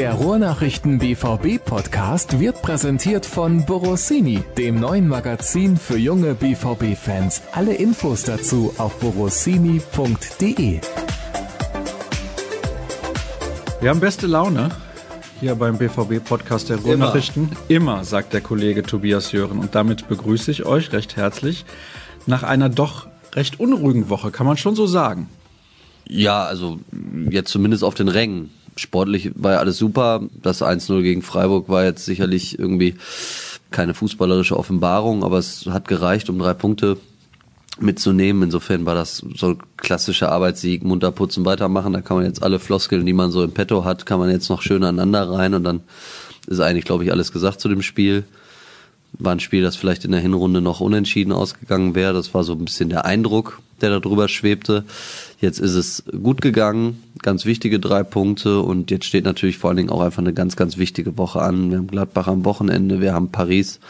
Der Ruhrnachrichten BVB Podcast wird präsentiert von Borossini, dem neuen Magazin für junge BVB Fans. Alle Infos dazu auf borossini.de. Wir haben beste Laune hier beim BVB Podcast der Ruhrnachrichten. Immer. Immer, sagt der Kollege Tobias Jören und damit begrüße ich euch recht herzlich nach einer doch recht unruhigen Woche, kann man schon so sagen. Ja, also jetzt zumindest auf den Rängen sportlich war ja alles super. Das 1-0 gegen Freiburg war jetzt sicherlich irgendwie keine fußballerische Offenbarung, aber es hat gereicht, um drei Punkte mitzunehmen. Insofern war das so ein klassischer Arbeitssieg, munter putzen, weitermachen. Da kann man jetzt alle Floskeln, die man so im Petto hat, kann man jetzt noch schön aneinander rein und dann ist eigentlich, glaube ich, alles gesagt zu dem Spiel. War ein Spiel, das vielleicht in der Hinrunde noch unentschieden ausgegangen wäre. Das war so ein bisschen der Eindruck, der da drüber schwebte. Jetzt ist es gut gegangen, ganz wichtige drei Punkte und jetzt steht natürlich vor allen Dingen auch einfach eine ganz, ganz wichtige Woche an. Wir haben Gladbach am Wochenende, wir haben Paris,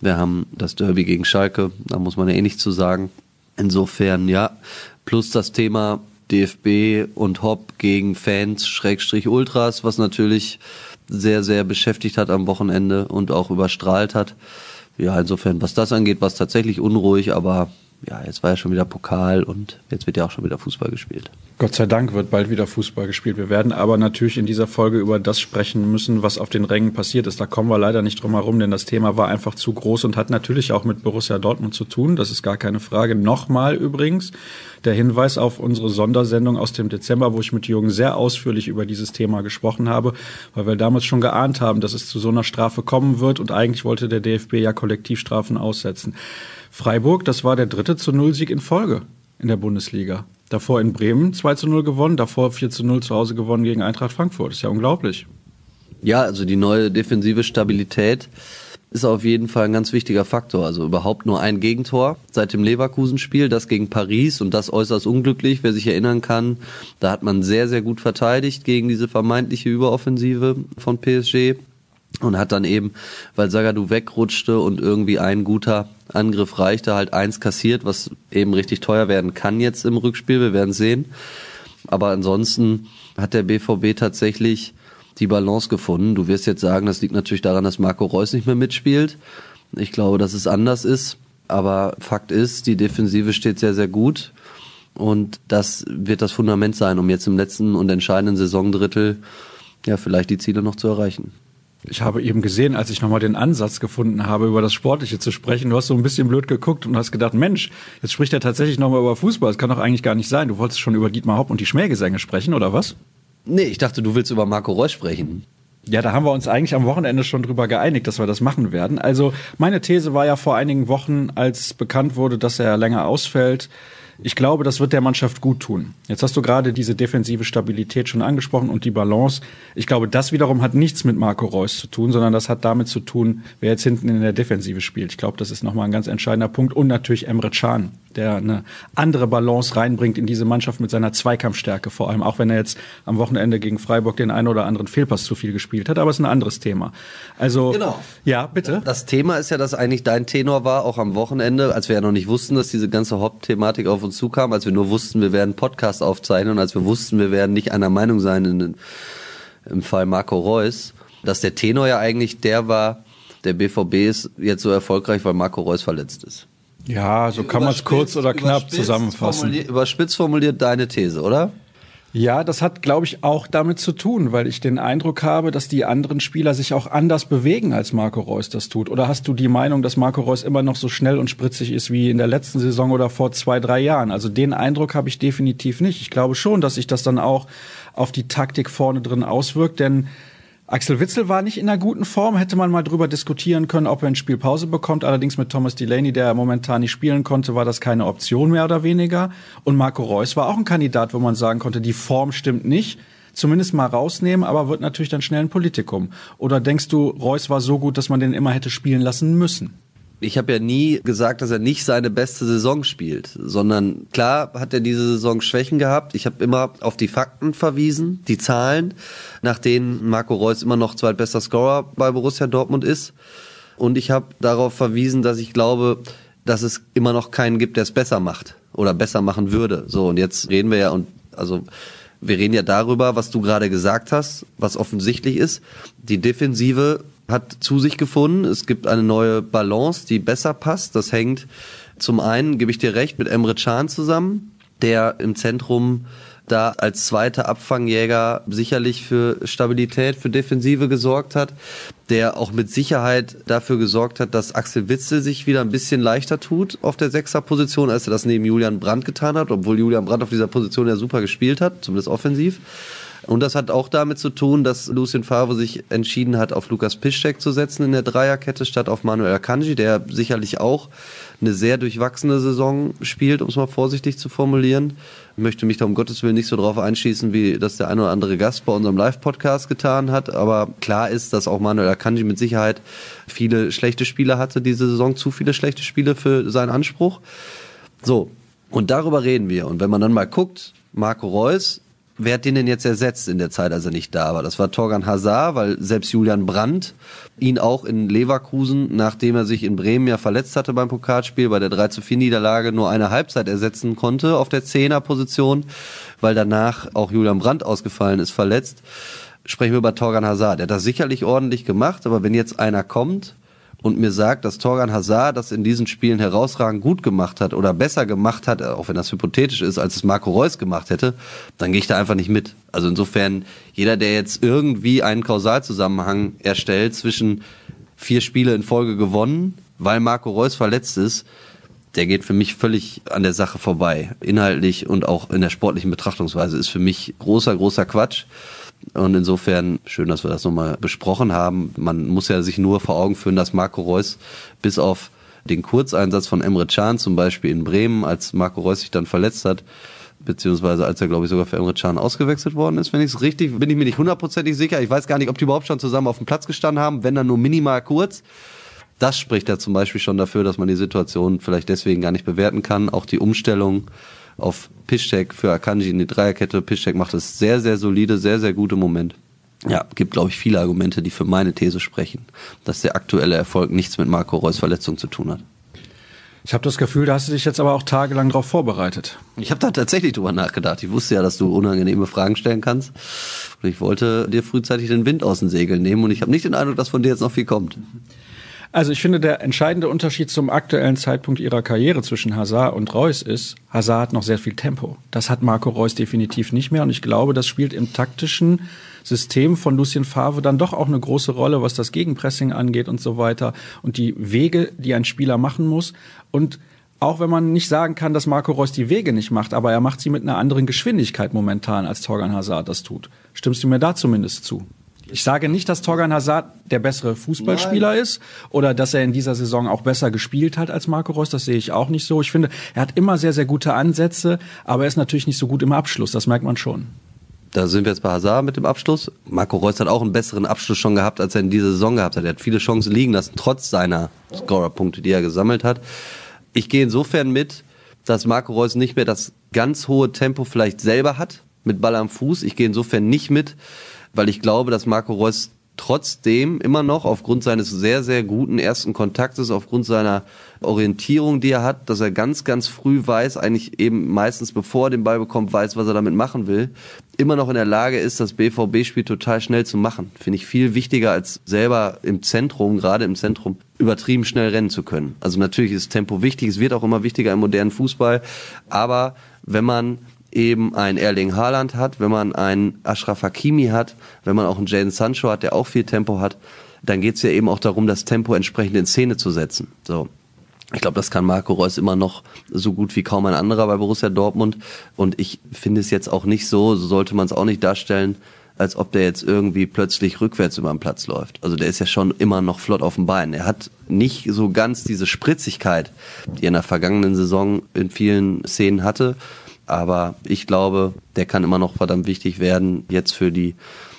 wir haben das Derby gegen Schalke, da muss man ja eh nichts zu sagen. Insofern, ja, plus das Thema DFB und Hopp gegen Fans, Schrägstrich Ultras, was natürlich sehr, sehr beschäftigt hat am Wochenende und auch überstrahlt hat. Ja, insofern, was das angeht, war es tatsächlich unruhig, aber ja, jetzt war ja schon wieder Pokal und jetzt wird ja auch schon wieder Fußball gespielt. Gott sei Dank wird bald wieder Fußball gespielt. Wir werden aber natürlich in dieser Folge über das sprechen müssen, was auf den Rängen passiert ist. Da kommen wir leider nicht drum herum, denn das Thema war einfach zu groß und hat natürlich auch mit Borussia Dortmund zu tun. Das ist gar keine Frage. Nochmal übrigens der Hinweis auf unsere Sondersendung aus dem Dezember, wo ich mit Jürgen sehr ausführlich über dieses Thema gesprochen habe, weil wir damals schon geahnt haben, dass es zu so einer Strafe kommen wird und eigentlich wollte der DFB ja Kollektivstrafen aussetzen. Freiburg, das war der dritte zu Null Sieg in Folge in der Bundesliga. Davor in Bremen 2 zu 0 gewonnen, davor 4 zu 0 zu Hause gewonnen gegen Eintracht Frankfurt. Ist ja unglaublich. Ja, also die neue defensive Stabilität ist auf jeden Fall ein ganz wichtiger Faktor. Also überhaupt nur ein Gegentor seit dem Leverkusen-Spiel, das gegen Paris und das äußerst unglücklich, wer sich erinnern kann. Da hat man sehr, sehr gut verteidigt gegen diese vermeintliche Überoffensive von PSG und hat dann eben, weil Sagadu wegrutschte und irgendwie ein guter Angriff reichte, halt eins kassiert, was eben richtig teuer werden kann jetzt im Rückspiel. Wir werden sehen. Aber ansonsten hat der BVB tatsächlich die Balance gefunden. Du wirst jetzt sagen, das liegt natürlich daran, dass Marco Reus nicht mehr mitspielt. Ich glaube, dass es anders ist. Aber Fakt ist, die Defensive steht sehr, sehr gut. Und das wird das Fundament sein, um jetzt im letzten und entscheidenden Saisondrittel ja vielleicht die Ziele noch zu erreichen. Ich habe eben gesehen, als ich nochmal den Ansatz gefunden habe, über das Sportliche zu sprechen, du hast so ein bisschen blöd geguckt und hast gedacht, Mensch, jetzt spricht er tatsächlich nochmal über Fußball. Das kann doch eigentlich gar nicht sein. Du wolltest schon über Dietmar Hopp und die Schmähgesänge sprechen, oder was? Nee, ich dachte, du willst über Marco Reus sprechen. Ja, da haben wir uns eigentlich am Wochenende schon drüber geeinigt, dass wir das machen werden. Also meine These war ja vor einigen Wochen, als bekannt wurde, dass er länger ausfällt, ich glaube, das wird der Mannschaft gut tun. Jetzt hast du gerade diese defensive Stabilität schon angesprochen und die Balance. Ich glaube, das wiederum hat nichts mit Marco Reus zu tun, sondern das hat damit zu tun, wer jetzt hinten in der Defensive spielt. Ich glaube, das ist nochmal ein ganz entscheidender Punkt. Und natürlich Emre Can, der eine andere Balance reinbringt in diese Mannschaft mit seiner Zweikampfstärke vor allem, auch wenn er jetzt am Wochenende gegen Freiburg den einen oder anderen Fehlpass zu viel gespielt hat, aber es ist ein anderes Thema. Also, genau. ja, bitte. Das Thema ist ja, dass eigentlich dein Tenor war, auch am Wochenende, als wir ja noch nicht wussten, dass diese ganze Hauptthematik auf uns zukam, als wir nur wussten, wir werden Podcast aufzeichnen und als wir wussten, wir werden nicht einer Meinung sein in, im Fall Marco Reus, dass der Tenor ja eigentlich der war, der BVB ist jetzt so erfolgreich, weil Marco Reus verletzt ist. Ja, so kann man es kurz oder knapp zusammenfassen. Formuliert, überspitzt formuliert deine These, oder? Ja, das hat, glaube ich, auch damit zu tun, weil ich den Eindruck habe, dass die anderen Spieler sich auch anders bewegen, als Marco Reus das tut. Oder hast du die Meinung, dass Marco Reus immer noch so schnell und spritzig ist wie in der letzten Saison oder vor zwei, drei Jahren? Also den Eindruck habe ich definitiv nicht. Ich glaube schon, dass sich das dann auch auf die Taktik vorne drin auswirkt, denn Axel Witzel war nicht in einer guten Form, hätte man mal drüber diskutieren können, ob er ein Spiel Pause bekommt. Allerdings mit Thomas Delaney, der momentan nicht spielen konnte, war das keine Option mehr oder weniger. Und Marco Reus war auch ein Kandidat, wo man sagen konnte, die Form stimmt nicht. Zumindest mal rausnehmen, aber wird natürlich dann schnell ein Politikum. Oder denkst du, Reus war so gut, dass man den immer hätte spielen lassen müssen? Ich habe ja nie gesagt, dass er nicht seine beste Saison spielt, sondern klar hat er diese Saison Schwächen gehabt. Ich habe immer auf die Fakten verwiesen, die Zahlen, nach denen Marco Reus immer noch zweitbester Scorer bei Borussia Dortmund ist. Und ich habe darauf verwiesen, dass ich glaube, dass es immer noch keinen gibt, der es besser macht oder besser machen würde. So und jetzt reden wir ja und also wir reden ja darüber, was du gerade gesagt hast, was offensichtlich ist. Die Defensive hat zu sich gefunden. Es gibt eine neue Balance, die besser passt. Das hängt zum einen, gebe ich dir recht, mit Emre Can zusammen, der im Zentrum da als zweiter Abfangjäger sicherlich für Stabilität, für Defensive gesorgt hat, der auch mit Sicherheit dafür gesorgt hat, dass Axel Witzel sich wieder ein bisschen leichter tut auf der Sechserposition, als er das neben Julian Brandt getan hat, obwohl Julian Brandt auf dieser Position ja super gespielt hat, zumindest offensiv. Und das hat auch damit zu tun, dass Lucien Favre sich entschieden hat, auf Lukas Piszczek zu setzen in der Dreierkette statt auf Manuel Akanji, der sicherlich auch eine sehr durchwachsene Saison spielt, um es mal vorsichtig zu formulieren. Ich möchte mich da um Gottes Willen nicht so drauf einschießen, wie das der ein oder andere Gast bei unserem Live-Podcast getan hat. Aber klar ist, dass auch Manuel Akanji mit Sicherheit viele schlechte Spiele hatte diese Saison, zu viele schlechte Spiele für seinen Anspruch. So, und darüber reden wir. Und wenn man dann mal guckt, Marco Reus Wer hat den denn jetzt ersetzt in der Zeit, als er nicht da war? Das war Torgan Hazard, weil selbst Julian Brandt ihn auch in Leverkusen, nachdem er sich in Bremen ja verletzt hatte beim Pokalspiel, bei der 3 zu 4 Niederlage nur eine Halbzeit ersetzen konnte auf der Zehnerposition, weil danach auch Julian Brandt ausgefallen ist, verletzt. Sprechen wir über Torgan Hazard. Der hat das sicherlich ordentlich gemacht, aber wenn jetzt einer kommt, und mir sagt, dass Torgan Hazard das in diesen Spielen herausragend gut gemacht hat oder besser gemacht hat, auch wenn das hypothetisch ist, als es Marco Reus gemacht hätte, dann gehe ich da einfach nicht mit. Also insofern, jeder, der jetzt irgendwie einen Kausalzusammenhang erstellt zwischen vier Spiele in Folge gewonnen, weil Marco Reus verletzt ist, der geht für mich völlig an der Sache vorbei. Inhaltlich und auch in der sportlichen Betrachtungsweise ist für mich großer, großer Quatsch. Und insofern schön, dass wir das nochmal besprochen haben. Man muss ja sich nur vor Augen führen, dass Marco Reus bis auf den Kurzeinsatz von Emre Can zum Beispiel in Bremen, als Marco Reus sich dann verletzt hat, beziehungsweise als er, glaube ich, sogar für Emre Can ausgewechselt worden ist, wenn ich es richtig, bin ich mir nicht hundertprozentig sicher. Ich weiß gar nicht, ob die überhaupt schon zusammen auf dem Platz gestanden haben, wenn dann nur minimal kurz. Das spricht ja zum Beispiel schon dafür, dass man die Situation vielleicht deswegen gar nicht bewerten kann. Auch die Umstellung auf Piszczek für Akanji in die Dreierkette. Piszczek macht es sehr, sehr solide, sehr, sehr gut im Moment. Ja, gibt, glaube ich, viele Argumente, die für meine These sprechen, dass der aktuelle Erfolg nichts mit Marco Reus Verletzung zu tun hat. Ich habe das Gefühl, da hast du dich jetzt aber auch tagelang darauf vorbereitet. Ich habe da tatsächlich drüber nachgedacht. Ich wusste ja, dass du unangenehme Fragen stellen kannst. Und ich wollte dir frühzeitig den Wind aus den Segeln nehmen und ich habe nicht den Eindruck, dass von dir jetzt noch viel kommt. Also ich finde, der entscheidende Unterschied zum aktuellen Zeitpunkt ihrer Karriere zwischen Hazard und Reus ist, Hazard hat noch sehr viel Tempo. Das hat Marco Reus definitiv nicht mehr und ich glaube, das spielt im taktischen System von Lucien Favre dann doch auch eine große Rolle, was das Gegenpressing angeht und so weiter und die Wege, die ein Spieler machen muss und auch wenn man nicht sagen kann, dass Marco Reus die Wege nicht macht, aber er macht sie mit einer anderen Geschwindigkeit momentan, als Torgan Hazard das tut. Stimmst du mir da zumindest zu? Ich sage nicht, dass Torgan Hazard der bessere Fußballspieler Nein. ist oder dass er in dieser Saison auch besser gespielt hat als Marco Reus. Das sehe ich auch nicht so. Ich finde, er hat immer sehr, sehr gute Ansätze, aber er ist natürlich nicht so gut im Abschluss. Das merkt man schon. Da sind wir jetzt bei Hazard mit dem Abschluss. Marco Reus hat auch einen besseren Abschluss schon gehabt, als er in dieser Saison gehabt hat. Er hat viele Chancen liegen lassen, trotz seiner Scorerpunkte, die er gesammelt hat. Ich gehe insofern mit, dass Marco Reus nicht mehr das ganz hohe Tempo vielleicht selber hat, mit Ball am Fuß. Ich gehe insofern nicht mit, weil ich glaube, dass Marco Reus trotzdem immer noch aufgrund seines sehr, sehr guten ersten Kontaktes, aufgrund seiner Orientierung, die er hat, dass er ganz, ganz früh weiß, eigentlich eben meistens bevor er den Ball bekommt, weiß, was er damit machen will, immer noch in der Lage ist, das BVB-Spiel total schnell zu machen. Finde ich viel wichtiger, als selber im Zentrum, gerade im Zentrum, übertrieben schnell rennen zu können. Also natürlich ist Tempo wichtig, es wird auch immer wichtiger im modernen Fußball, aber wenn man eben ein Erling Haaland hat, wenn man einen Ashraf Hakimi hat, wenn man auch einen Jaden Sancho hat, der auch viel Tempo hat, dann geht es ja eben auch darum, das Tempo entsprechend in Szene zu setzen. So. Ich glaube, das kann Marco Reus immer noch so gut wie kaum ein anderer bei Borussia Dortmund. Und ich finde es jetzt auch nicht so, so sollte man es auch nicht darstellen, als ob der jetzt irgendwie plötzlich rückwärts über den Platz läuft. Also der ist ja schon immer noch flott auf dem Bein. Er hat nicht so ganz diese Spritzigkeit, die er in der vergangenen Saison in vielen Szenen hatte. Aber ich glaube, der kann immer noch verdammt wichtig werden jetzt für die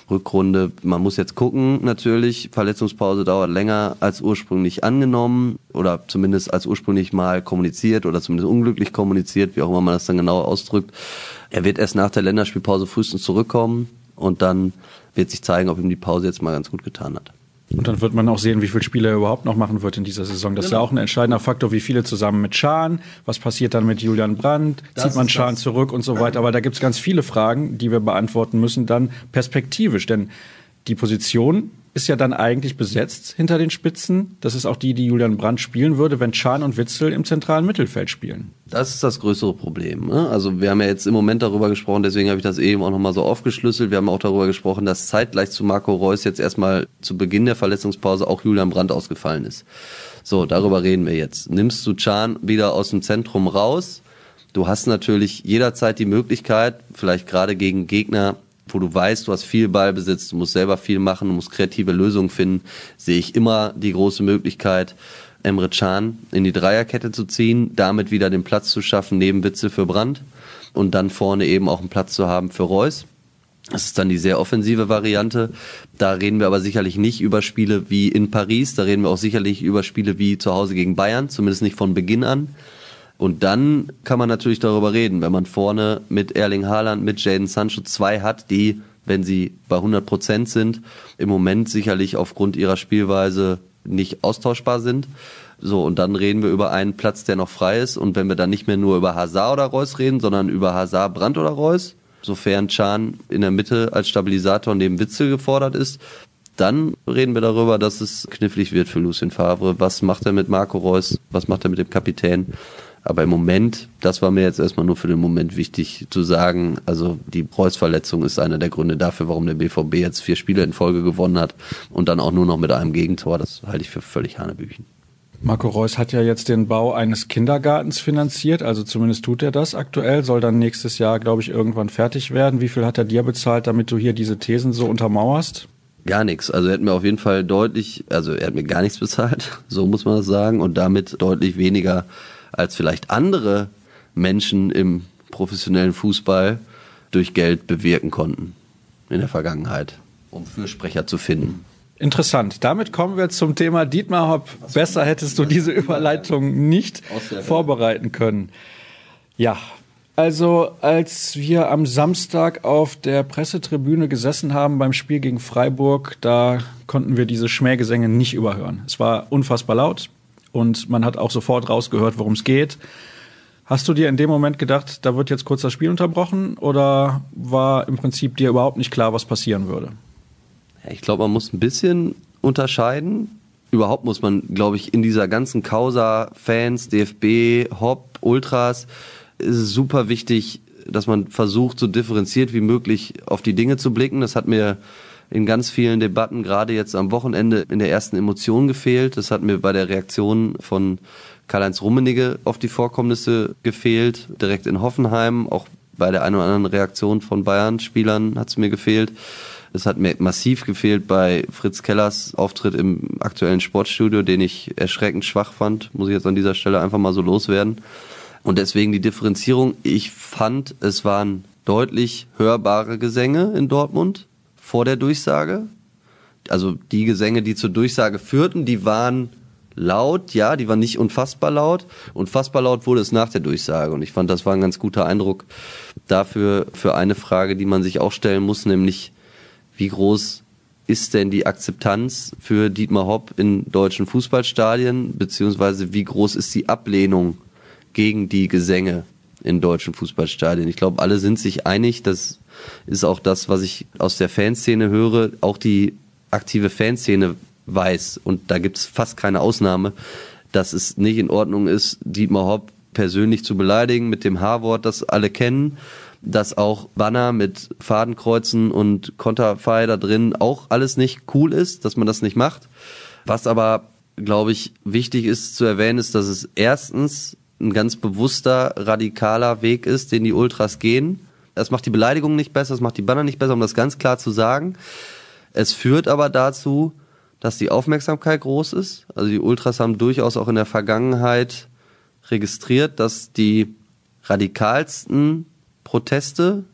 Rückrunde. Man muss jetzt gucken, natürlich. Verletzungspause dauert länger als ursprünglich angenommen oder zumindest als ursprünglich mal kommuniziert oder zumindest unglücklich kommuniziert, wie auch immer man das dann genau ausdrückt. Er wird erst nach der Länderspielpause frühestens zurückkommen und dann wird sich zeigen, ob ihm die Pause jetzt mal ganz gut getan hat. Und dann wird man auch sehen, wie viele Spiele er überhaupt noch machen wird in dieser Saison. Das genau. ist ja genau. auch ein entscheidender Faktor, wie viele zusammen mit Schahn, was passiert dann mit Julian Brandt, das zieht man Schahn das. zurück und so weiter. Aber da gibt es ganz viele Fragen, die wir beantworten müssen, dann perspektivisch. Denn die Position ist ja dann eigentlich besetzt hinter den Spitzen. Das ist auch die, die Julian Brandt spielen würde, wenn Schahn und Witzel im zentralen Mittelfeld spielen. Das ist das größere Problem. Ne? Also wir haben ja jetzt im Moment darüber gesprochen, deswegen habe ich das eben auch nochmal so aufgeschlüsselt. Wir haben auch darüber gesprochen, dass zeitgleich zu Marco Reus jetzt erstmal zu Beginn der Verletzungspause auch Julian Brandt ausgefallen ist. So, darüber reden wir jetzt. Nimmst du Chan wieder aus dem Zentrum raus? Du hast natürlich jederzeit die Möglichkeit, vielleicht gerade gegen Gegner, wo du weißt, du hast viel Ballbesitz, du musst selber viel machen, du musst kreative Lösungen finden, sehe ich immer die große Möglichkeit, Emre Can in die Dreierkette zu ziehen, damit wieder den Platz zu schaffen neben Witzel für Brand und dann vorne eben auch einen Platz zu haben für Reus. Das ist dann die sehr offensive Variante. Da reden wir aber sicherlich nicht über Spiele wie in Paris. Da reden wir auch sicherlich über Spiele wie zu Hause gegen Bayern, zumindest nicht von Beginn an. Und dann kann man natürlich darüber reden, wenn man vorne mit Erling Haaland, mit Jaden Sancho zwei hat, die, wenn sie bei 100 Prozent sind, im Moment sicherlich aufgrund ihrer Spielweise nicht austauschbar sind. So, und dann reden wir über einen Platz, der noch frei ist. Und wenn wir dann nicht mehr nur über Hazard oder Reus reden, sondern über Hazard, Brandt oder Reus, sofern Chan in der Mitte als Stabilisator neben Witzel gefordert ist, dann reden wir darüber, dass es knifflig wird für Lucien Favre. Was macht er mit Marco Reus? Was macht er mit dem Kapitän? Aber im Moment, das war mir jetzt erstmal nur für den Moment wichtig zu sagen, also die Kreuzverletzung ist einer der Gründe dafür, warum der BVB jetzt vier Spiele in Folge gewonnen hat und dann auch nur noch mit einem Gegentor. Das halte ich für völlig Hanebüchen. Marco Reus hat ja jetzt den Bau eines Kindergartens finanziert, also zumindest tut er das aktuell, soll dann nächstes Jahr, glaube ich, irgendwann fertig werden. Wie viel hat er dir bezahlt, damit du hier diese Thesen so untermauerst? Gar nichts. Also er hat mir auf jeden Fall deutlich, also er hat mir gar nichts bezahlt, so muss man das sagen, und damit deutlich weniger als vielleicht andere Menschen im professionellen Fußball durch Geld bewirken konnten in der Vergangenheit, um Fürsprecher zu finden. Interessant. Damit kommen wir zum Thema Dietmar Hopp. Besser hättest du diese Überleitung nicht vorbereiten können. Ja, also als wir am Samstag auf der Pressetribüne gesessen haben beim Spiel gegen Freiburg, da konnten wir diese Schmähgesänge nicht überhören. Es war unfassbar laut und man hat auch sofort rausgehört, worum es geht. Hast du dir in dem Moment gedacht, da wird jetzt kurz das Spiel unterbrochen oder war im Prinzip dir überhaupt nicht klar, was passieren würde? Ich glaube, man muss ein bisschen unterscheiden. Überhaupt muss man, glaube ich, in dieser ganzen Causa Fans, DFB, Hop, Ultras, ist es super wichtig, dass man versucht, so differenziert wie möglich auf die Dinge zu blicken. Das hat mir in ganz vielen Debatten, gerade jetzt am Wochenende, in der ersten Emotion gefehlt. Das hat mir bei der Reaktion von Karl-Heinz Rummenigge auf die Vorkommnisse gefehlt. Direkt in Hoffenheim, auch bei der einen oder anderen Reaktion von Bayern-Spielern hat es mir gefehlt. Es hat mir massiv gefehlt bei Fritz Kellers Auftritt im aktuellen Sportstudio, den ich erschreckend schwach fand, muss ich jetzt an dieser Stelle einfach mal so loswerden. Und deswegen die Differenzierung. Ich fand, es waren deutlich hörbare Gesänge in Dortmund vor der Durchsage. Also die Gesänge, die zur Durchsage führten, die waren laut, ja, die waren nicht unfassbar laut. Unfassbar laut wurde es nach der Durchsage. Und ich fand, das war ein ganz guter Eindruck dafür, für eine Frage, die man sich auch stellen muss, nämlich, wie groß ist denn die Akzeptanz für Dietmar Hopp in deutschen Fußballstadien, beziehungsweise wie groß ist die Ablehnung gegen die Gesänge in deutschen Fußballstadien? Ich glaube, alle sind sich einig, dass ist auch das, was ich aus der Fanszene höre, auch die aktive Fanszene weiß, und da gibt es fast keine Ausnahme, dass es nicht in Ordnung ist, Dietmar Hopp persönlich zu beleidigen mit dem H-Wort, das alle kennen, dass auch Banner mit Fadenkreuzen und Konterfei da drin auch alles nicht cool ist, dass man das nicht macht. Was aber, glaube ich, wichtig ist zu erwähnen, ist, dass es erstens ein ganz bewusster, radikaler Weg ist, den die Ultras gehen es macht die Beleidigung nicht besser, es macht die Banner nicht besser, um das ganz klar zu sagen. Es führt aber dazu, dass die Aufmerksamkeit groß ist. Also die Ultras haben durchaus auch in der Vergangenheit registriert, dass die radikalsten Proteste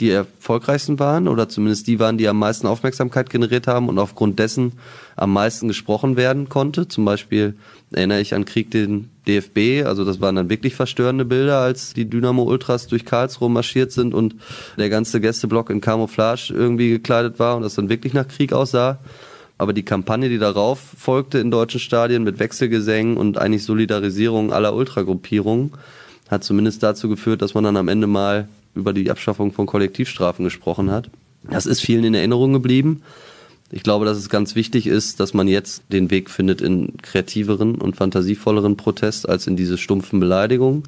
die erfolgreichsten waren oder zumindest die waren, die am meisten Aufmerksamkeit generiert haben und aufgrund dessen am meisten gesprochen werden konnte. Zum Beispiel erinnere ich an Krieg den DFB, also das waren dann wirklich verstörende Bilder, als die Dynamo Ultras durch Karlsruhe marschiert sind und der ganze Gästeblock in Camouflage irgendwie gekleidet war und das dann wirklich nach Krieg aussah. Aber die Kampagne, die darauf folgte in deutschen Stadien mit Wechselgesängen und eigentlich Solidarisierung aller Ultragruppierungen, hat zumindest dazu geführt, dass man dann am Ende mal über die Abschaffung von Kollektivstrafen gesprochen hat. Das ist vielen in Erinnerung geblieben. Ich glaube, dass es ganz wichtig ist, dass man jetzt den Weg findet in kreativeren und fantasievolleren Protest als in diese stumpfen Beleidigungen.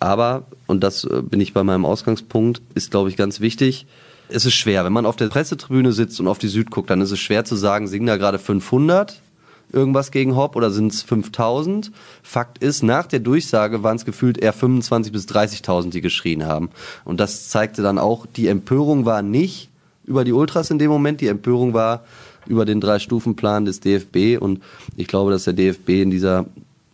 Aber, und das äh, bin ich bei meinem Ausgangspunkt, ist, glaube ich, ganz wichtig, es ist schwer. Wenn man auf der Pressetribüne sitzt und auf die Süd guckt, dann ist es schwer zu sagen, singen da gerade 500 irgendwas gegen Hopp oder sind es 5000? Fakt ist, nach der Durchsage waren es gefühlt eher 25 bis 30.000, die geschrien haben. Und das zeigte dann auch, die Empörung war nicht über die Ultras in dem Moment, die Empörung war über den Drei-Stufen-Plan des DFB und ich glaube, dass der DFB in dieser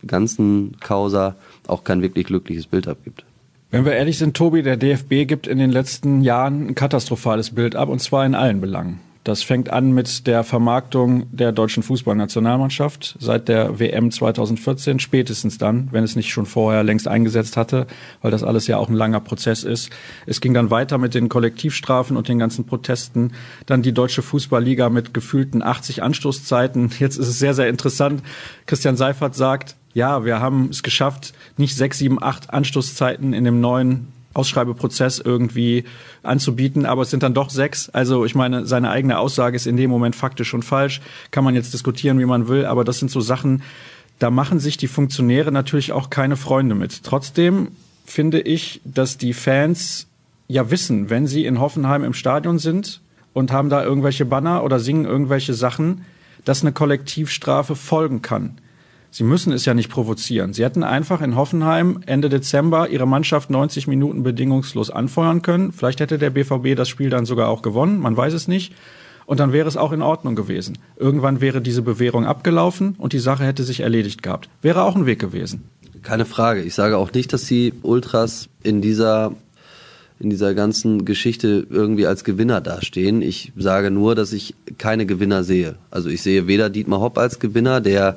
ganzen Causa auch kein wirklich glückliches Bild abgibt. Wenn wir ehrlich sind, Tobi, der DFB gibt in den letzten Jahren ein katastrophales Bild ab und zwar in allen Belangen. Das fängt an mit der Vermarktung der deutschen Fußballnationalmannschaft seit der WM 2014, spätestens dann, wenn es nicht schon vorher längst eingesetzt hatte, weil das alles ja auch ein langer Prozess ist. Es ging dann weiter mit den Kollektivstrafen und den ganzen Protesten. Dann die deutsche Fußballliga mit gefühlten 80 Anstoßzeiten. Jetzt ist es sehr, sehr interessant. Christian Seifert sagt, ja, wir haben es geschafft, nicht sechs, sieben, acht Anstoßzeiten in dem neuen Ausschreibeprozess irgendwie anzubieten, aber es sind dann doch sechs. Also ich meine, seine eigene Aussage ist in dem Moment faktisch schon falsch. Kann man jetzt diskutieren, wie man will, aber das sind so Sachen, da machen sich die Funktionäre natürlich auch keine Freunde mit. Trotzdem finde ich, dass die Fans ja wissen, wenn sie in Hoffenheim im Stadion sind und haben da irgendwelche Banner oder singen irgendwelche Sachen, dass eine Kollektivstrafe folgen kann. Sie müssen es ja nicht provozieren. Sie hätten einfach in Hoffenheim Ende Dezember ihre Mannschaft 90 Minuten bedingungslos anfeuern können. Vielleicht hätte der BVB das Spiel dann sogar auch gewonnen. Man weiß es nicht. Und dann wäre es auch in Ordnung gewesen. Irgendwann wäre diese Bewährung abgelaufen und die Sache hätte sich erledigt gehabt. Wäre auch ein Weg gewesen. Keine Frage. Ich sage auch nicht, dass die Ultras in dieser in dieser ganzen Geschichte irgendwie als Gewinner dastehen. Ich sage nur, dass ich keine Gewinner sehe. Also ich sehe weder Dietmar Hopp als Gewinner, der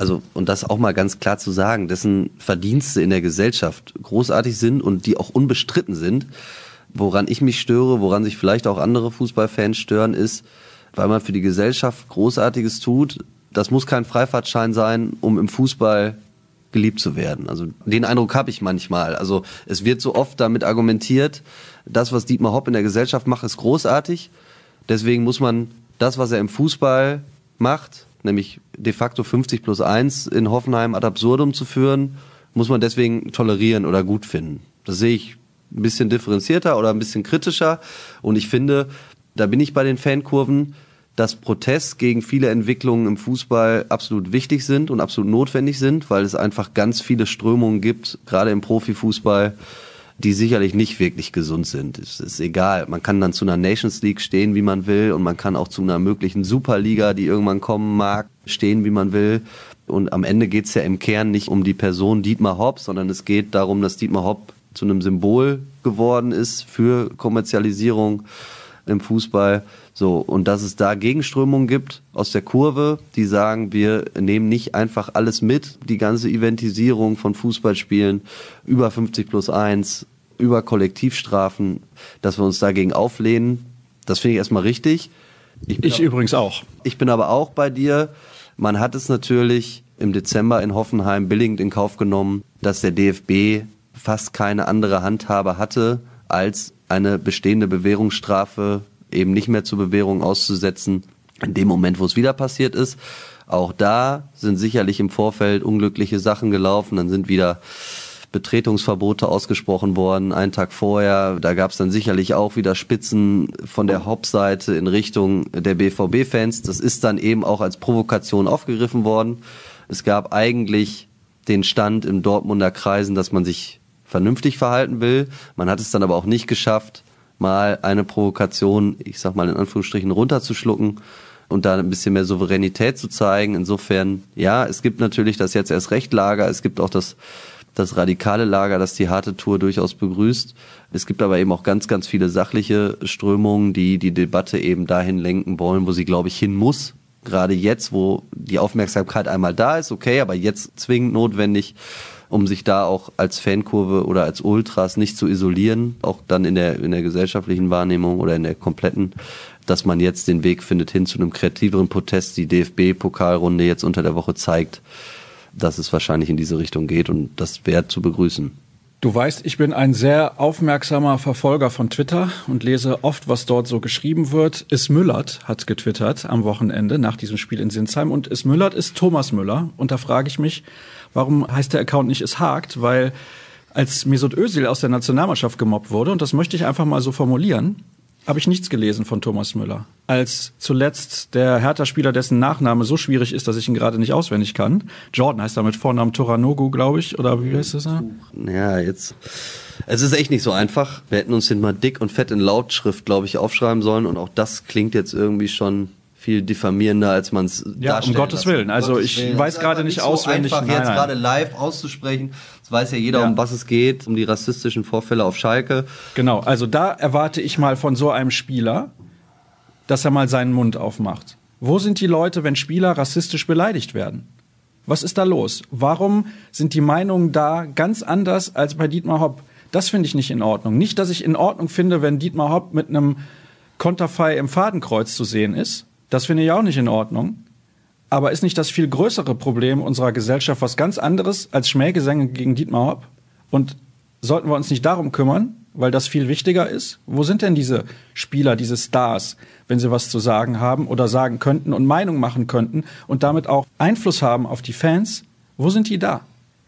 also und das auch mal ganz klar zu sagen, dessen Verdienste in der Gesellschaft großartig sind und die auch unbestritten sind. Woran ich mich störe, woran sich vielleicht auch andere Fußballfans stören, ist, weil man für die Gesellschaft Großartiges tut. Das muss kein Freifahrtschein sein, um im Fußball geliebt zu werden. Also den Eindruck habe ich manchmal. Also es wird so oft damit argumentiert, das, was Dietmar Hopp in der Gesellschaft macht, ist großartig. Deswegen muss man das, was er im Fußball macht, nämlich de facto 50 plus 1 in Hoffenheim ad absurdum zu führen, muss man deswegen tolerieren oder gut finden. Das sehe ich ein bisschen differenzierter oder ein bisschen kritischer. Und ich finde, da bin ich bei den Fankurven, dass Protest gegen viele Entwicklungen im Fußball absolut wichtig sind und absolut notwendig sind, weil es einfach ganz viele Strömungen gibt, gerade im Profifußball, die sicherlich nicht wirklich gesund sind. Es ist egal. Man kann dann zu einer Nations League stehen, wie man will, und man kann auch zu einer möglichen Superliga, die irgendwann kommen mag, stehen, wie man will. Und am Ende geht es ja im Kern nicht um die Person Dietmar Hopp, sondern es geht darum, dass Dietmar Hopp zu einem Symbol geworden ist für Kommerzialisierung im Fußball. So, und dass es da Gegenströmungen gibt aus der Kurve, die sagen, wir nehmen nicht einfach alles mit, die ganze Eventisierung von Fußballspielen über 50 plus 1, über Kollektivstrafen, dass wir uns dagegen auflehnen. Das finde ich erstmal richtig. Ich, ich übrigens auch. Ich bin aber auch bei dir. Man hat es natürlich im Dezember in Hoffenheim billigend in Kauf genommen, dass der DFB fast keine andere Handhabe hatte, als eine bestehende Bewährungsstrafe eben nicht mehr zur Bewährung auszusetzen, in dem Moment, wo es wieder passiert ist. Auch da sind sicherlich im Vorfeld unglückliche Sachen gelaufen. Dann sind wieder Betretungsverbote ausgesprochen worden, einen Tag vorher. Da gab es dann sicherlich auch wieder Spitzen von der Hauptseite in Richtung der BVB-Fans. Das ist dann eben auch als Provokation aufgegriffen worden. Es gab eigentlich den Stand im Dortmunder Kreisen, dass man sich vernünftig verhalten will. Man hat es dann aber auch nicht geschafft, mal eine Provokation, ich sag mal in Anführungsstrichen, runterzuschlucken und da ein bisschen mehr Souveränität zu zeigen. Insofern, ja, es gibt natürlich das jetzt erst Recht Lager, es gibt auch das das radikale Lager, das die harte Tour durchaus begrüßt. Es gibt aber eben auch ganz, ganz viele sachliche Strömungen, die die Debatte eben dahin lenken wollen, wo sie, glaube ich, hin muss. Gerade jetzt, wo die Aufmerksamkeit einmal da ist, okay, aber jetzt zwingend notwendig, um sich da auch als Fankurve oder als Ultras nicht zu isolieren, auch dann in der, in der gesellschaftlichen Wahrnehmung oder in der kompletten dass man jetzt den Weg findet hin zu einem kreativeren Protest. Die DFB-Pokalrunde jetzt unter der Woche zeigt, dass es wahrscheinlich in diese Richtung geht und das wäre zu begrüßen. Du weißt, ich bin ein sehr aufmerksamer Verfolger von Twitter und lese oft, was dort so geschrieben wird. Is Müllert hat getwittert am Wochenende nach diesem Spiel in Sinsheim und Is Müllert ist Thomas Müller. Und da frage ich mich, warum heißt der Account nicht Is Hagt? Weil als Mesut Özil aus der Nationalmannschaft gemobbt wurde, und das möchte ich einfach mal so formulieren, habe ich nichts gelesen von Thomas Müller. Als zuletzt der Hertha-Spieler, dessen Nachname so schwierig ist, dass ich ihn gerade nicht auswendig kann. Jordan heißt er mit Vornamen Toranogu, glaube ich, oder wie heißt das? Ja, jetzt. Es ist echt nicht so einfach. Wir hätten uns den mal dick und fett in Lautschrift, glaube ich, aufschreiben sollen und auch das klingt jetzt irgendwie schon viel diffamierender, als man es ja. Um Gottes Willen. Also ich Willen. weiß gerade nicht, nicht auswendig. So einfach nein, jetzt gerade live auszusprechen. Das weiß ja jeder, ja. um was es geht, um die rassistischen Vorfälle auf Schalke. Genau. Also da erwarte ich mal von so einem Spieler, dass er mal seinen Mund aufmacht. Wo sind die Leute, wenn Spieler rassistisch beleidigt werden? Was ist da los? Warum sind die Meinungen da ganz anders als bei Dietmar Hopp? Das finde ich nicht in Ordnung. Nicht, dass ich in Ordnung finde, wenn Dietmar Hopp mit einem Konterfei im Fadenkreuz zu sehen ist. Das finde ich auch nicht in Ordnung. Aber ist nicht das viel größere Problem unserer Gesellschaft was ganz anderes als Schmähgesänge gegen Dietmar Hopp? Und sollten wir uns nicht darum kümmern, weil das viel wichtiger ist? Wo sind denn diese Spieler, diese Stars, wenn sie was zu sagen haben oder sagen könnten und Meinung machen könnten und damit auch Einfluss haben auf die Fans? Wo sind die da?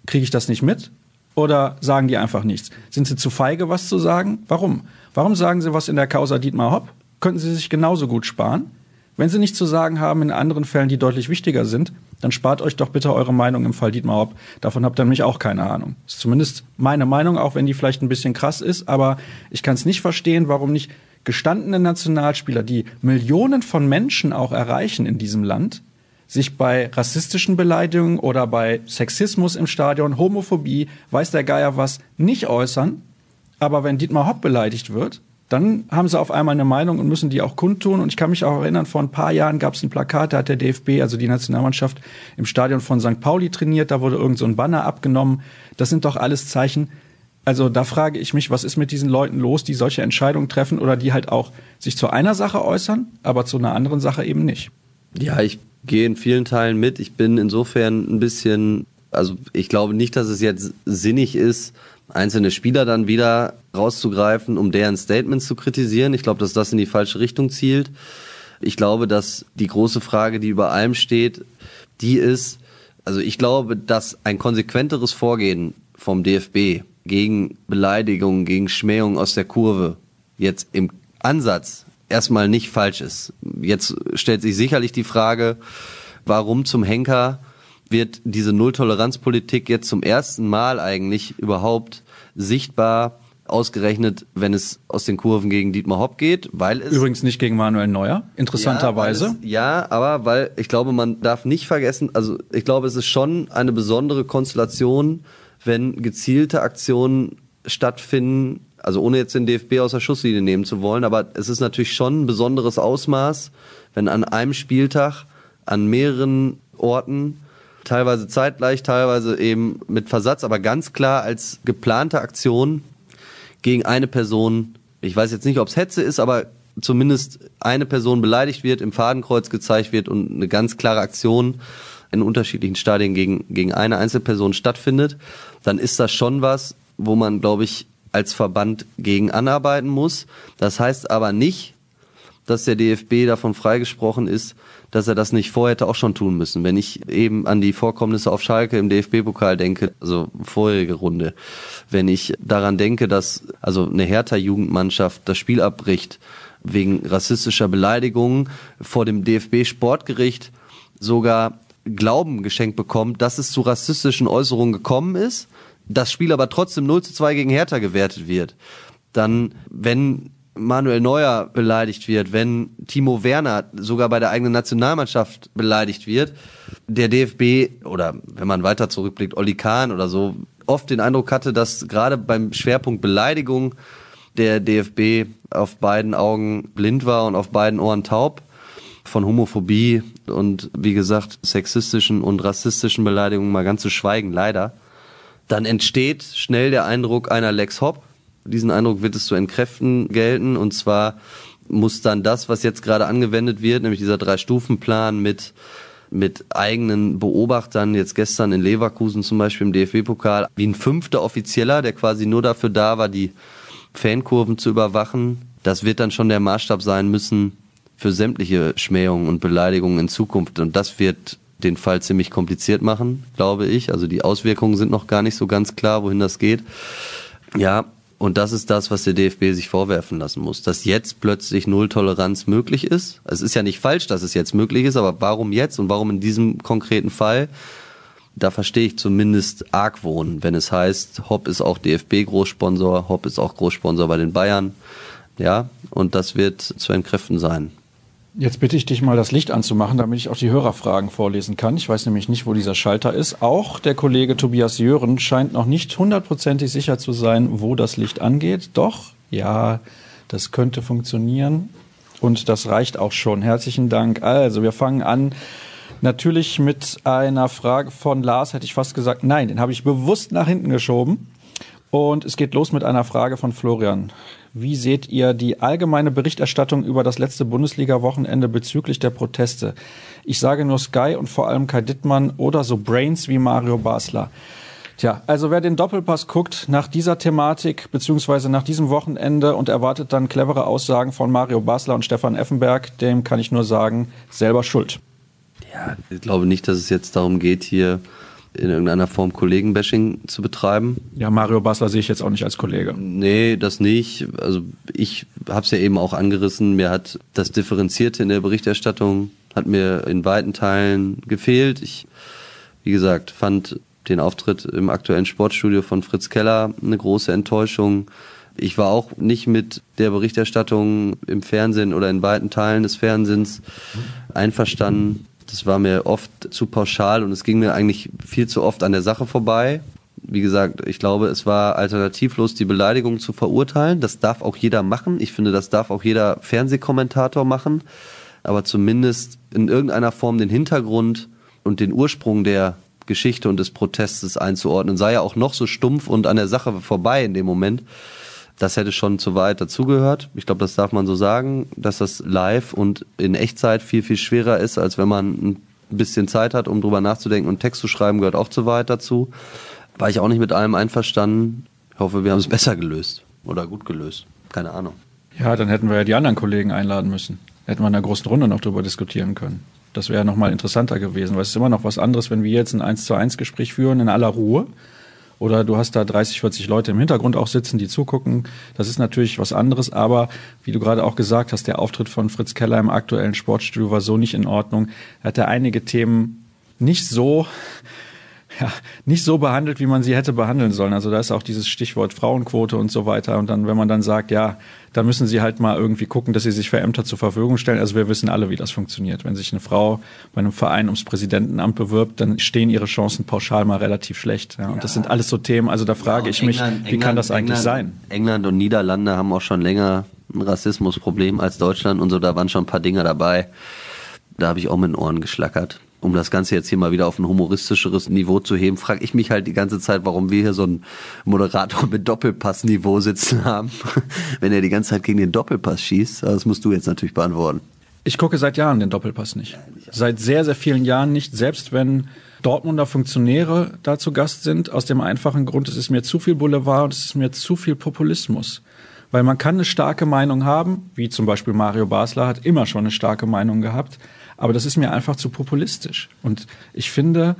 Kriege ich das nicht mit? Oder sagen die einfach nichts? Sind sie zu feige, was zu sagen? Warum? Warum sagen sie was in der Causa Dietmar Hopp? Könnten sie sich genauso gut sparen? Wenn Sie nichts zu sagen haben in anderen Fällen, die deutlich wichtiger sind, dann spart euch doch bitte eure Meinung im Fall Dietmar Hopp. Davon habt ihr nämlich auch keine Ahnung. Ist zumindest meine Meinung, auch wenn die vielleicht ein bisschen krass ist, aber ich kann es nicht verstehen, warum nicht gestandene Nationalspieler, die Millionen von Menschen auch erreichen in diesem Land, sich bei rassistischen Beleidigungen oder bei Sexismus im Stadion, Homophobie, weiß der Geier was, nicht äußern. Aber wenn Dietmar Hopp beleidigt wird, dann haben sie auf einmal eine Meinung und müssen die auch kundtun. Und ich kann mich auch erinnern, vor ein paar Jahren gab es ein Plakat, da hat der DFB, also die Nationalmannschaft, im Stadion von St. Pauli trainiert, da wurde irgend so ein Banner abgenommen. Das sind doch alles Zeichen. Also da frage ich mich, was ist mit diesen Leuten los, die solche Entscheidungen treffen oder die halt auch sich zu einer Sache äußern, aber zu einer anderen Sache eben nicht. Ja, ich gehe in vielen Teilen mit. Ich bin insofern ein bisschen, also ich glaube nicht, dass es jetzt sinnig ist, einzelne Spieler dann wieder rauszugreifen, um deren Statements zu kritisieren. Ich glaube, dass das in die falsche Richtung zielt. Ich glaube, dass die große Frage, die über allem steht, die ist, also ich glaube, dass ein konsequenteres Vorgehen vom DFB gegen Beleidigungen, gegen Schmähungen aus der Kurve jetzt im Ansatz erstmal nicht falsch ist. Jetzt stellt sich sicherlich die Frage, warum zum Henker wird diese Nulltoleranzpolitik jetzt zum ersten Mal eigentlich überhaupt sichtbar ausgerechnet, wenn es aus den Kurven gegen Dietmar Hopp geht, weil es übrigens nicht gegen Manuel Neuer, interessanterweise. Ja, ja, aber weil ich glaube, man darf nicht vergessen, also ich glaube, es ist schon eine besondere Konstellation, wenn gezielte Aktionen stattfinden, also ohne jetzt den DFB aus der Schusslinie nehmen zu wollen, aber es ist natürlich schon ein besonderes Ausmaß, wenn an einem Spieltag an mehreren Orten teilweise zeitgleich, teilweise eben mit Versatz, aber ganz klar als geplante Aktion gegen eine Person, ich weiß jetzt nicht, ob es Hetze ist, aber zumindest eine Person beleidigt wird, im Fadenkreuz gezeigt wird und eine ganz klare Aktion in unterschiedlichen Stadien gegen, gegen eine Einzelperson stattfindet, dann ist das schon was, wo man, glaube ich, als Verband gegen anarbeiten muss. Das heißt aber nicht, dass der DFB davon freigesprochen ist, dass er das nicht vorher hätte auch schon tun müssen. Wenn ich eben an die Vorkommnisse auf Schalke im DFB-Pokal denke, also vorherige Runde, wenn ich daran denke, dass also eine Hertha-Jugendmannschaft das Spiel abbricht wegen rassistischer Beleidigungen vor dem DFB-Sportgericht sogar Glauben geschenkt bekommt, dass es zu rassistischen Äußerungen gekommen ist, das Spiel aber trotzdem 0 zu 2 gegen Hertha gewertet wird, dann, wenn Manuel Neuer beleidigt wird, wenn Timo Werner sogar bei der eigenen Nationalmannschaft beleidigt wird, der DFB oder wenn man weiter zurückblickt, Olli Kahn oder so, oft den Eindruck hatte, dass gerade beim Schwerpunkt Beleidigung der DFB auf beiden Augen blind war und auf beiden Ohren taub von Homophobie und wie gesagt sexistischen und rassistischen Beleidigungen mal ganz zu schweigen, leider. Dann entsteht schnell der Eindruck einer Lex Hopp, diesen Eindruck wird es zu entkräften gelten und zwar muss dann das, was jetzt gerade angewendet wird, nämlich dieser Drei-Stufen-Plan mit mit eigenen Beobachtern, jetzt gestern in Leverkusen zum Beispiel im DFB-Pokal, wie ein fünfter Offizieller, der quasi nur dafür da war, die Fankurven zu überwachen. Das wird dann schon der Maßstab sein müssen für sämtliche Schmähungen und Beleidigungen in Zukunft. Und das wird den Fall ziemlich kompliziert machen, glaube ich. Also die Auswirkungen sind noch gar nicht so ganz klar, wohin das geht. Ja, und das ist das, was der DFB sich vorwerfen lassen muss, dass jetzt plötzlich Nulltoleranz möglich ist. Es ist ja nicht falsch, dass es jetzt möglich ist, aber warum jetzt und warum in diesem konkreten Fall? Da verstehe ich zumindest Argwohn, wenn es heißt, Hopp ist auch DFB-Großsponsor, Hopp ist auch Großsponsor bei den Bayern. Ja, und das wird zu entkräften sein. Jetzt bitte ich dich mal, das Licht anzumachen, damit ich auch die Hörerfragen vorlesen kann. Ich weiß nämlich nicht, wo dieser Schalter ist. Auch der Kollege Tobias Jören scheint noch nicht hundertprozentig sicher zu sein, wo das Licht angeht. Doch, ja, das könnte funktionieren. Und das reicht auch schon. Herzlichen Dank. Also, wir fangen an. Natürlich mit einer Frage von Lars, hätte ich fast gesagt. Nein, den habe ich bewusst nach hinten geschoben. Und es geht los mit einer Frage von Florian. Wie seht ihr die allgemeine Berichterstattung über das letzte Bundesliga-Wochenende bezüglich der Proteste? Ich sage nur Sky und vor allem Kai Dittmann oder so Brains wie Mario Basler. Tja, also wer den Doppelpass guckt nach dieser Thematik beziehungsweise nach diesem Wochenende und erwartet dann clevere Aussagen von Mario Basler und Stefan Effenberg, dem kann ich nur sagen, selber schuld. Ja, ich glaube nicht, dass es jetzt darum geht, hier in irgendeiner Form Kollegenbashing zu betreiben. Ja, Mario Basler sehe ich jetzt auch nicht als Kollege. Nee, das nicht. Also ich habe es ja eben auch angerissen. Mir hat das Differenzierte in der Berichterstattung hat mir in weiten Teilen gefehlt. Ich, wie gesagt, fand den Auftritt im aktuellen Sportstudio von Fritz Keller eine große Enttäuschung. Ich war auch nicht mit der Berichterstattung im Fernsehen oder in weiten Teilen des Fernsehens einverstanden. Das war mir oft zu pauschal und es ging mir eigentlich viel zu oft an der Sache vorbei. Wie gesagt, ich glaube, es war alternativlos, die Beleidigung zu verurteilen. Das darf auch jeder machen. Ich finde, das darf auch jeder Fernsehkommentator machen. Aber zumindest in irgendeiner Form den Hintergrund und den Ursprung der Geschichte und des Protestes einzuordnen. Sei ja auch noch so stumpf und an der Sache vorbei in dem Moment das hätte schon zu weit dazugehört. Ich glaube, das darf man so sagen, dass das live und in Echtzeit viel, viel schwerer ist, als wenn man ein bisschen Zeit hat, um drüber nachzudenken und Text zu schreiben, gehört auch zu weit dazu. War ich auch nicht mit allem einverstanden. Ich hoffe, wir haben es besser gelöst oder gut gelöst. Keine Ahnung. Ja, dann hätten wir ja die anderen Kollegen einladen müssen. Hätten wir in einer großen Runde noch drüber diskutieren können. Das wäre nochmal interessanter gewesen, weil es ist immer noch was anderes, wenn wir jetzt ein 1 zu 1 Gespräch führen in aller Ruhe oder du hast da 30, 40 Leute im Hintergrund auch sitzen, die zugucken. Das ist natürlich was anderes, aber wie du gerade auch gesagt hast, der Auftritt von Fritz Keller im aktuellen Sportstudio war so nicht in Ordnung. Er hatte einige Themen nicht so ja, nicht so behandelt, wie man sie hätte behandeln sollen. Also da ist auch dieses Stichwort Frauenquote und so weiter. Und dann, wenn man dann sagt, ja, da müssen sie halt mal irgendwie gucken, dass sie sich für Ämter zur Verfügung stellen. Also wir wissen alle, wie das funktioniert. Wenn sich eine Frau bei einem Verein ums Präsidentenamt bewirbt, dann stehen ihre Chancen pauschal mal relativ schlecht. Ja, und ja. das sind alles so Themen. Also da frage ja, ich mich, England, wie England, kann das eigentlich England, sein? England und Niederlande haben auch schon länger ein Rassismusproblem als Deutschland und so. Da waren schon ein paar Dinge dabei. Da habe ich auch mit den Ohren geschlackert um das Ganze jetzt hier mal wieder auf ein humoristischeres Niveau zu heben, frage ich mich halt die ganze Zeit, warum wir hier so einen Moderator mit Doppelpass-Niveau sitzen haben, wenn er die ganze Zeit gegen den Doppelpass schießt. Das musst du jetzt natürlich beantworten. Ich gucke seit Jahren den Doppelpass nicht. Seit sehr, sehr vielen Jahren nicht, selbst wenn Dortmunder Funktionäre da zu Gast sind, aus dem einfachen Grund, es ist mir zu viel Boulevard und es ist mir zu viel Populismus. Weil man kann eine starke Meinung haben, wie zum Beispiel Mario Basler hat immer schon eine starke Meinung gehabt, aber das ist mir einfach zu populistisch. Und ich finde,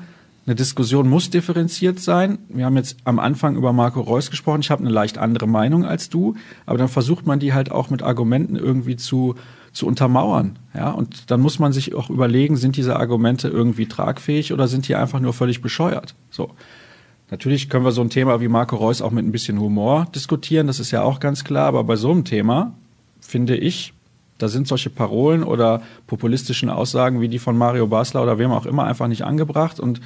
eine Diskussion muss differenziert sein. Wir haben jetzt am Anfang über Marco Reus gesprochen. Ich habe eine leicht andere Meinung als du, aber dann versucht man die halt auch mit Argumenten irgendwie zu zu untermauern, ja. Und dann muss man sich auch überlegen, sind diese Argumente irgendwie tragfähig oder sind die einfach nur völlig bescheuert? So. Natürlich können wir so ein Thema wie Marco Reus auch mit ein bisschen Humor diskutieren, das ist ja auch ganz klar, aber bei so einem Thema finde ich, da sind solche Parolen oder populistischen Aussagen wie die von Mario Basler oder wem auch immer einfach nicht angebracht und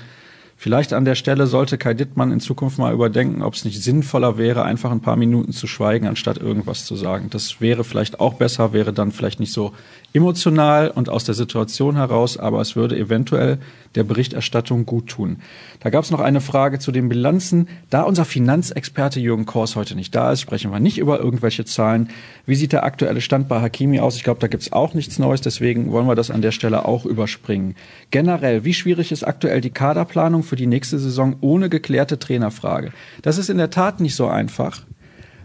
Vielleicht an der Stelle sollte Kai Dittmann in Zukunft mal überdenken, ob es nicht sinnvoller wäre, einfach ein paar Minuten zu schweigen, anstatt irgendwas zu sagen. Das wäre vielleicht auch besser, wäre dann vielleicht nicht so emotional und aus der Situation heraus, aber es würde eventuell der Berichterstattung gut tun. Da gab es noch eine Frage zu den Bilanzen. Da unser Finanzexperte Jürgen Kors heute nicht da ist, sprechen wir nicht über irgendwelche Zahlen. Wie sieht der aktuelle Stand bei Hakimi aus? Ich glaube, da gibt es auch nichts Neues, deswegen wollen wir das an der Stelle auch überspringen. Generell, wie schwierig ist aktuell die Kaderplanung für die nächste Saison ohne geklärte Trainerfrage? Das ist in der Tat nicht so einfach,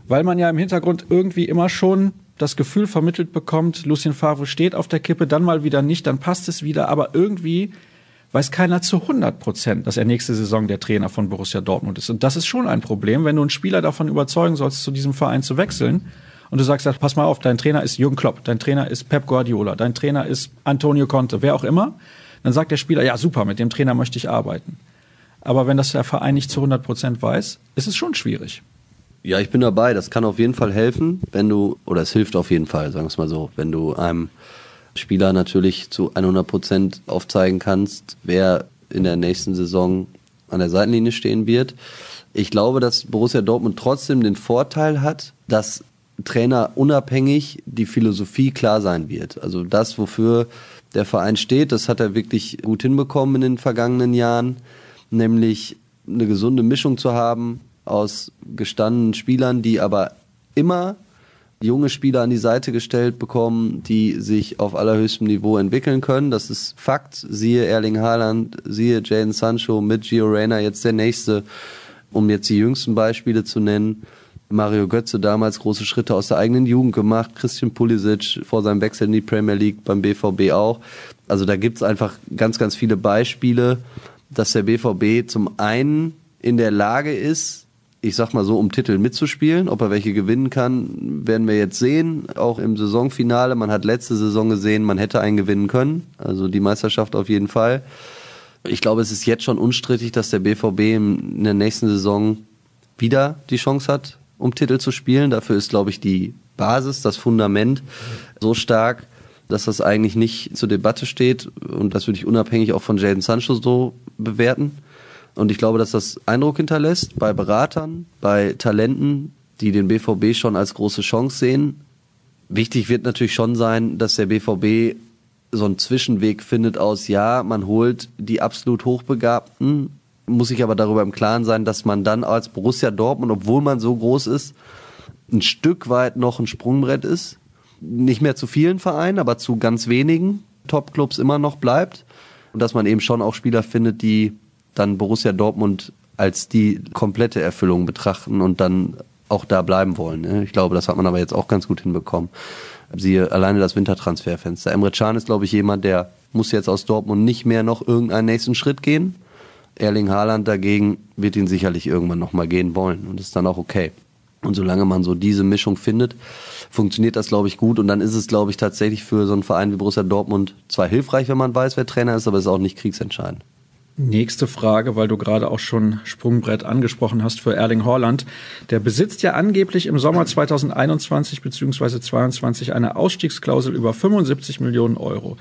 weil man ja im Hintergrund irgendwie immer schon das Gefühl vermittelt bekommt, Lucien Favre steht auf der Kippe, dann mal wieder nicht, dann passt es wieder, aber irgendwie weiß keiner zu 100 Prozent, dass er nächste Saison der Trainer von Borussia Dortmund ist. Und das ist schon ein Problem, wenn du einen Spieler davon überzeugen sollst, zu diesem Verein zu wechseln. Und du sagst, pass mal auf, dein Trainer ist Jürgen Klopp, dein Trainer ist Pep Guardiola, dein Trainer ist Antonio Conte, wer auch immer. Dann sagt der Spieler, ja super, mit dem Trainer möchte ich arbeiten. Aber wenn das der Verein nicht zu 100 Prozent weiß, ist es schon schwierig. Ja, ich bin dabei. Das kann auf jeden Fall helfen, wenn du, oder es hilft auf jeden Fall, sagen wir es mal so, wenn du einem Spieler natürlich zu 100 Prozent aufzeigen kannst, wer in der nächsten Saison an der Seitenlinie stehen wird. Ich glaube, dass Borussia Dortmund trotzdem den Vorteil hat, dass Trainer unabhängig die Philosophie klar sein wird. Also das, wofür der Verein steht, das hat er wirklich gut hinbekommen in den vergangenen Jahren, nämlich eine gesunde Mischung zu haben aus gestandenen Spielern, die aber immer junge Spieler an die Seite gestellt bekommen, die sich auf allerhöchstem Niveau entwickeln können. Das ist Fakt. Siehe Erling Haaland, siehe Jaden Sancho mit Gio Reyna, jetzt der nächste, um jetzt die jüngsten Beispiele zu nennen. Mario Götze damals große Schritte aus der eigenen Jugend gemacht, Christian Pulisic vor seinem Wechsel in die Premier League beim BVB auch. Also da gibt's einfach ganz, ganz viele Beispiele, dass der BVB zum einen in der Lage ist, ich sag mal so, um Titel mitzuspielen. Ob er welche gewinnen kann, werden wir jetzt sehen. Auch im Saisonfinale. Man hat letzte Saison gesehen, man hätte einen gewinnen können. Also die Meisterschaft auf jeden Fall. Ich glaube, es ist jetzt schon unstrittig, dass der BVB in der nächsten Saison wieder die Chance hat, um Titel zu spielen. Dafür ist, glaube ich, die Basis, das Fundament so stark, dass das eigentlich nicht zur Debatte steht. Und das würde ich unabhängig auch von Jaden Sancho so bewerten. Und ich glaube, dass das Eindruck hinterlässt bei Beratern, bei Talenten, die den BVB schon als große Chance sehen. Wichtig wird natürlich schon sein, dass der BVB so einen Zwischenweg findet aus, ja, man holt die absolut Hochbegabten, muss sich aber darüber im Klaren sein, dass man dann als Borussia Dortmund, obwohl man so groß ist, ein Stück weit noch ein Sprungbrett ist. Nicht mehr zu vielen Vereinen, aber zu ganz wenigen Topclubs immer noch bleibt. Und dass man eben schon auch Spieler findet, die dann Borussia Dortmund als die komplette Erfüllung betrachten und dann auch da bleiben wollen. Ne? Ich glaube, das hat man aber jetzt auch ganz gut hinbekommen. Siehe alleine das Wintertransferfenster. Emre Can ist, glaube ich, jemand, der muss jetzt aus Dortmund nicht mehr noch irgendeinen nächsten Schritt gehen. Erling Haaland dagegen wird ihn sicherlich irgendwann nochmal gehen wollen und ist dann auch okay. Und solange man so diese Mischung findet, funktioniert das, glaube ich, gut. Und dann ist es, glaube ich, tatsächlich für so einen Verein wie Borussia Dortmund zwar hilfreich, wenn man weiß, wer Trainer ist, aber es ist auch nicht kriegsentscheidend. Nächste Frage, weil du gerade auch schon Sprungbrett angesprochen hast für Erling Haaland. Der besitzt ja angeblich im Sommer 2021 bzw. 2022 eine Ausstiegsklausel über 75 Millionen Euro.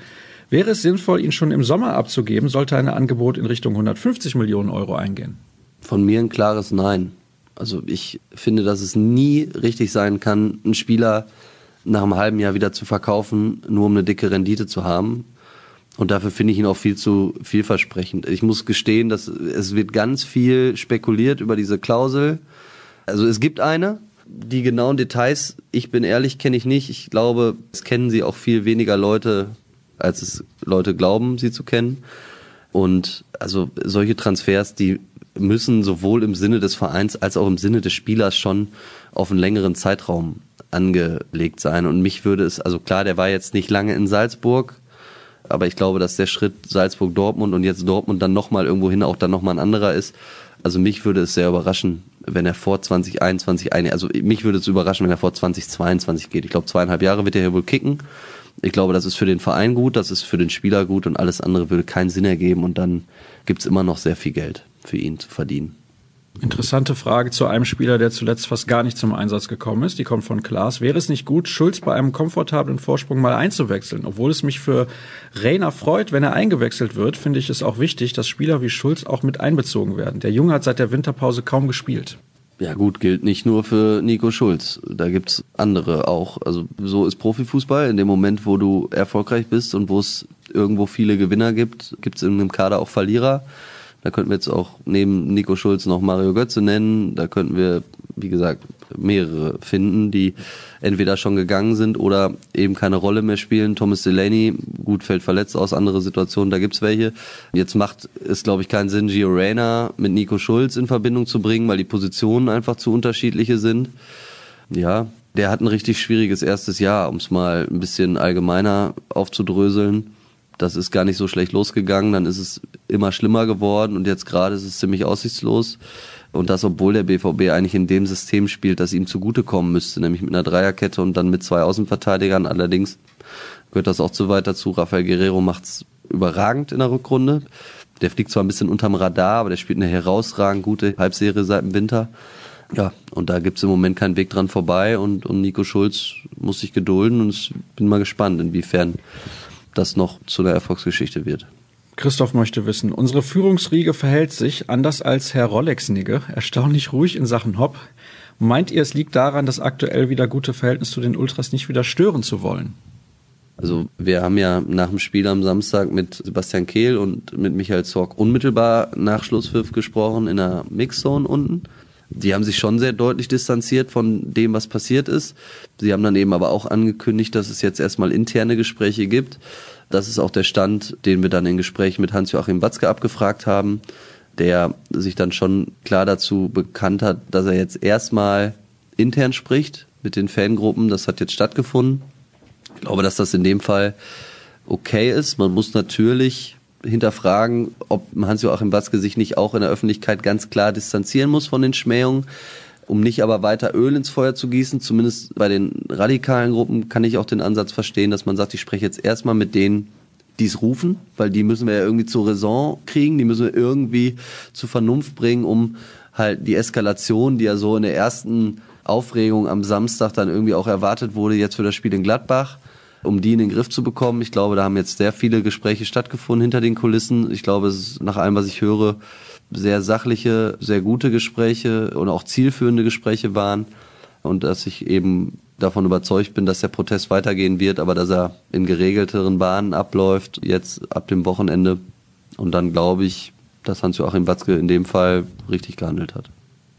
Wäre es sinnvoll, ihn schon im Sommer abzugeben, sollte ein Angebot in Richtung 150 Millionen Euro eingehen? Von mir ein klares Nein. Also ich finde, dass es nie richtig sein kann, einen Spieler nach einem halben Jahr wieder zu verkaufen, nur um eine dicke Rendite zu haben. Und dafür finde ich ihn auch viel zu vielversprechend. Ich muss gestehen, dass es wird ganz viel spekuliert über diese Klausel. Also es gibt eine, die genauen Details, ich bin ehrlich, kenne ich nicht. Ich glaube, es kennen sie auch viel weniger Leute, als es Leute glauben, sie zu kennen. Und also solche Transfers, die müssen sowohl im Sinne des Vereins als auch im Sinne des Spielers schon auf einen längeren Zeitraum angelegt sein. Und mich würde es, also klar, der war jetzt nicht lange in Salzburg, aber ich glaube, dass der Schritt Salzburg-Dortmund und jetzt Dortmund dann nochmal irgendwo hin auch dann nochmal ein anderer ist. Also mich würde es sehr überraschen, wenn er vor 2021, also mich würde es überraschen, wenn er vor 2022 geht. Ich glaube, zweieinhalb Jahre wird er hier wohl kicken. Ich glaube, das ist für den Verein gut, das ist für den Spieler gut und alles andere würde keinen Sinn ergeben und dann gibt's immer noch sehr viel Geld für ihn zu verdienen. Interessante Frage zu einem Spieler, der zuletzt fast gar nicht zum Einsatz gekommen ist. Die kommt von Klaas. Wäre es nicht gut, Schulz bei einem komfortablen Vorsprung mal einzuwechseln? Obwohl es mich für Rainer freut, wenn er eingewechselt wird, finde ich es auch wichtig, dass Spieler wie Schulz auch mit einbezogen werden. Der Junge hat seit der Winterpause kaum gespielt. Ja gut, gilt nicht nur für Nico Schulz. Da gibt's andere auch. Also so ist Profifußball. In dem Moment, wo du erfolgreich bist und wo es irgendwo viele Gewinner gibt, gibt's in einem Kader auch Verlierer. Da könnten wir jetzt auch neben Nico Schulz noch Mario Götze nennen. Da könnten wir, wie gesagt, mehrere finden, die entweder schon gegangen sind oder eben keine Rolle mehr spielen. Thomas Delaney, gut, fällt verletzt aus, andere Situationen, da gibt's welche. Jetzt macht es, glaube ich, keinen Sinn, Gio Reyna mit Nico Schulz in Verbindung zu bringen, weil die Positionen einfach zu unterschiedliche sind. Ja, der hat ein richtig schwieriges erstes Jahr, um es mal ein bisschen allgemeiner aufzudröseln das ist gar nicht so schlecht losgegangen, dann ist es immer schlimmer geworden und jetzt gerade ist es ziemlich aussichtslos. Und das, obwohl der BVB eigentlich in dem System spielt, das ihm zugutekommen müsste, nämlich mit einer Dreierkette und dann mit zwei Außenverteidigern. Allerdings gehört das auch zu weit dazu. Rafael Guerrero macht's überragend in der Rückrunde. Der fliegt zwar ein bisschen unterm Radar, aber der spielt eine herausragend gute Halbserie seit dem Winter. Ja, und da gibt's im Moment keinen Weg dran vorbei und, und Nico Schulz muss sich gedulden und ich bin mal gespannt, inwiefern das noch zu einer Erfolgsgeschichte wird. Christoph möchte wissen, unsere Führungsriege verhält sich, anders als Herr Rolex-Nigge, erstaunlich ruhig in Sachen Hopp. Meint ihr, es liegt daran, das aktuell wieder gute Verhältnis zu den Ultras nicht wieder stören zu wollen? Also wir haben ja nach dem Spiel am Samstag mit Sebastian Kehl und mit Michael Zorg unmittelbar nach Schlusspfiff gesprochen in der Mixzone unten die haben sich schon sehr deutlich distanziert von dem, was passiert ist. Sie haben dann eben aber auch angekündigt, dass es jetzt erstmal interne Gespräche gibt. Das ist auch der Stand, den wir dann in Gesprächen mit Hans-Joachim Watzke abgefragt haben, der sich dann schon klar dazu bekannt hat, dass er jetzt erstmal intern spricht mit den Fangruppen. Das hat jetzt stattgefunden. Ich glaube, dass das in dem Fall okay ist. Man muss natürlich hinterfragen, ob Hans-Joachim Watzke sich nicht auch in der Öffentlichkeit ganz klar distanzieren muss von den Schmähungen, um nicht aber weiter Öl ins Feuer zu gießen. Zumindest bei den radikalen Gruppen kann ich auch den Ansatz verstehen, dass man sagt, ich spreche jetzt erstmal mit denen, die es rufen, weil die müssen wir ja irgendwie zur Raison kriegen, die müssen wir irgendwie zur Vernunft bringen, um halt die Eskalation, die ja so in der ersten Aufregung am Samstag dann irgendwie auch erwartet wurde, jetzt für das Spiel in Gladbach, um die in den Griff zu bekommen. Ich glaube, da haben jetzt sehr viele Gespräche stattgefunden hinter den Kulissen. Ich glaube, es ist nach allem, was ich höre, sehr sachliche, sehr gute Gespräche und auch zielführende Gespräche waren und dass ich eben davon überzeugt bin, dass der Protest weitergehen wird, aber dass er in geregelteren Bahnen abläuft, jetzt ab dem Wochenende. Und dann glaube ich, dass Hans-Joachim Watzke in dem Fall richtig gehandelt hat.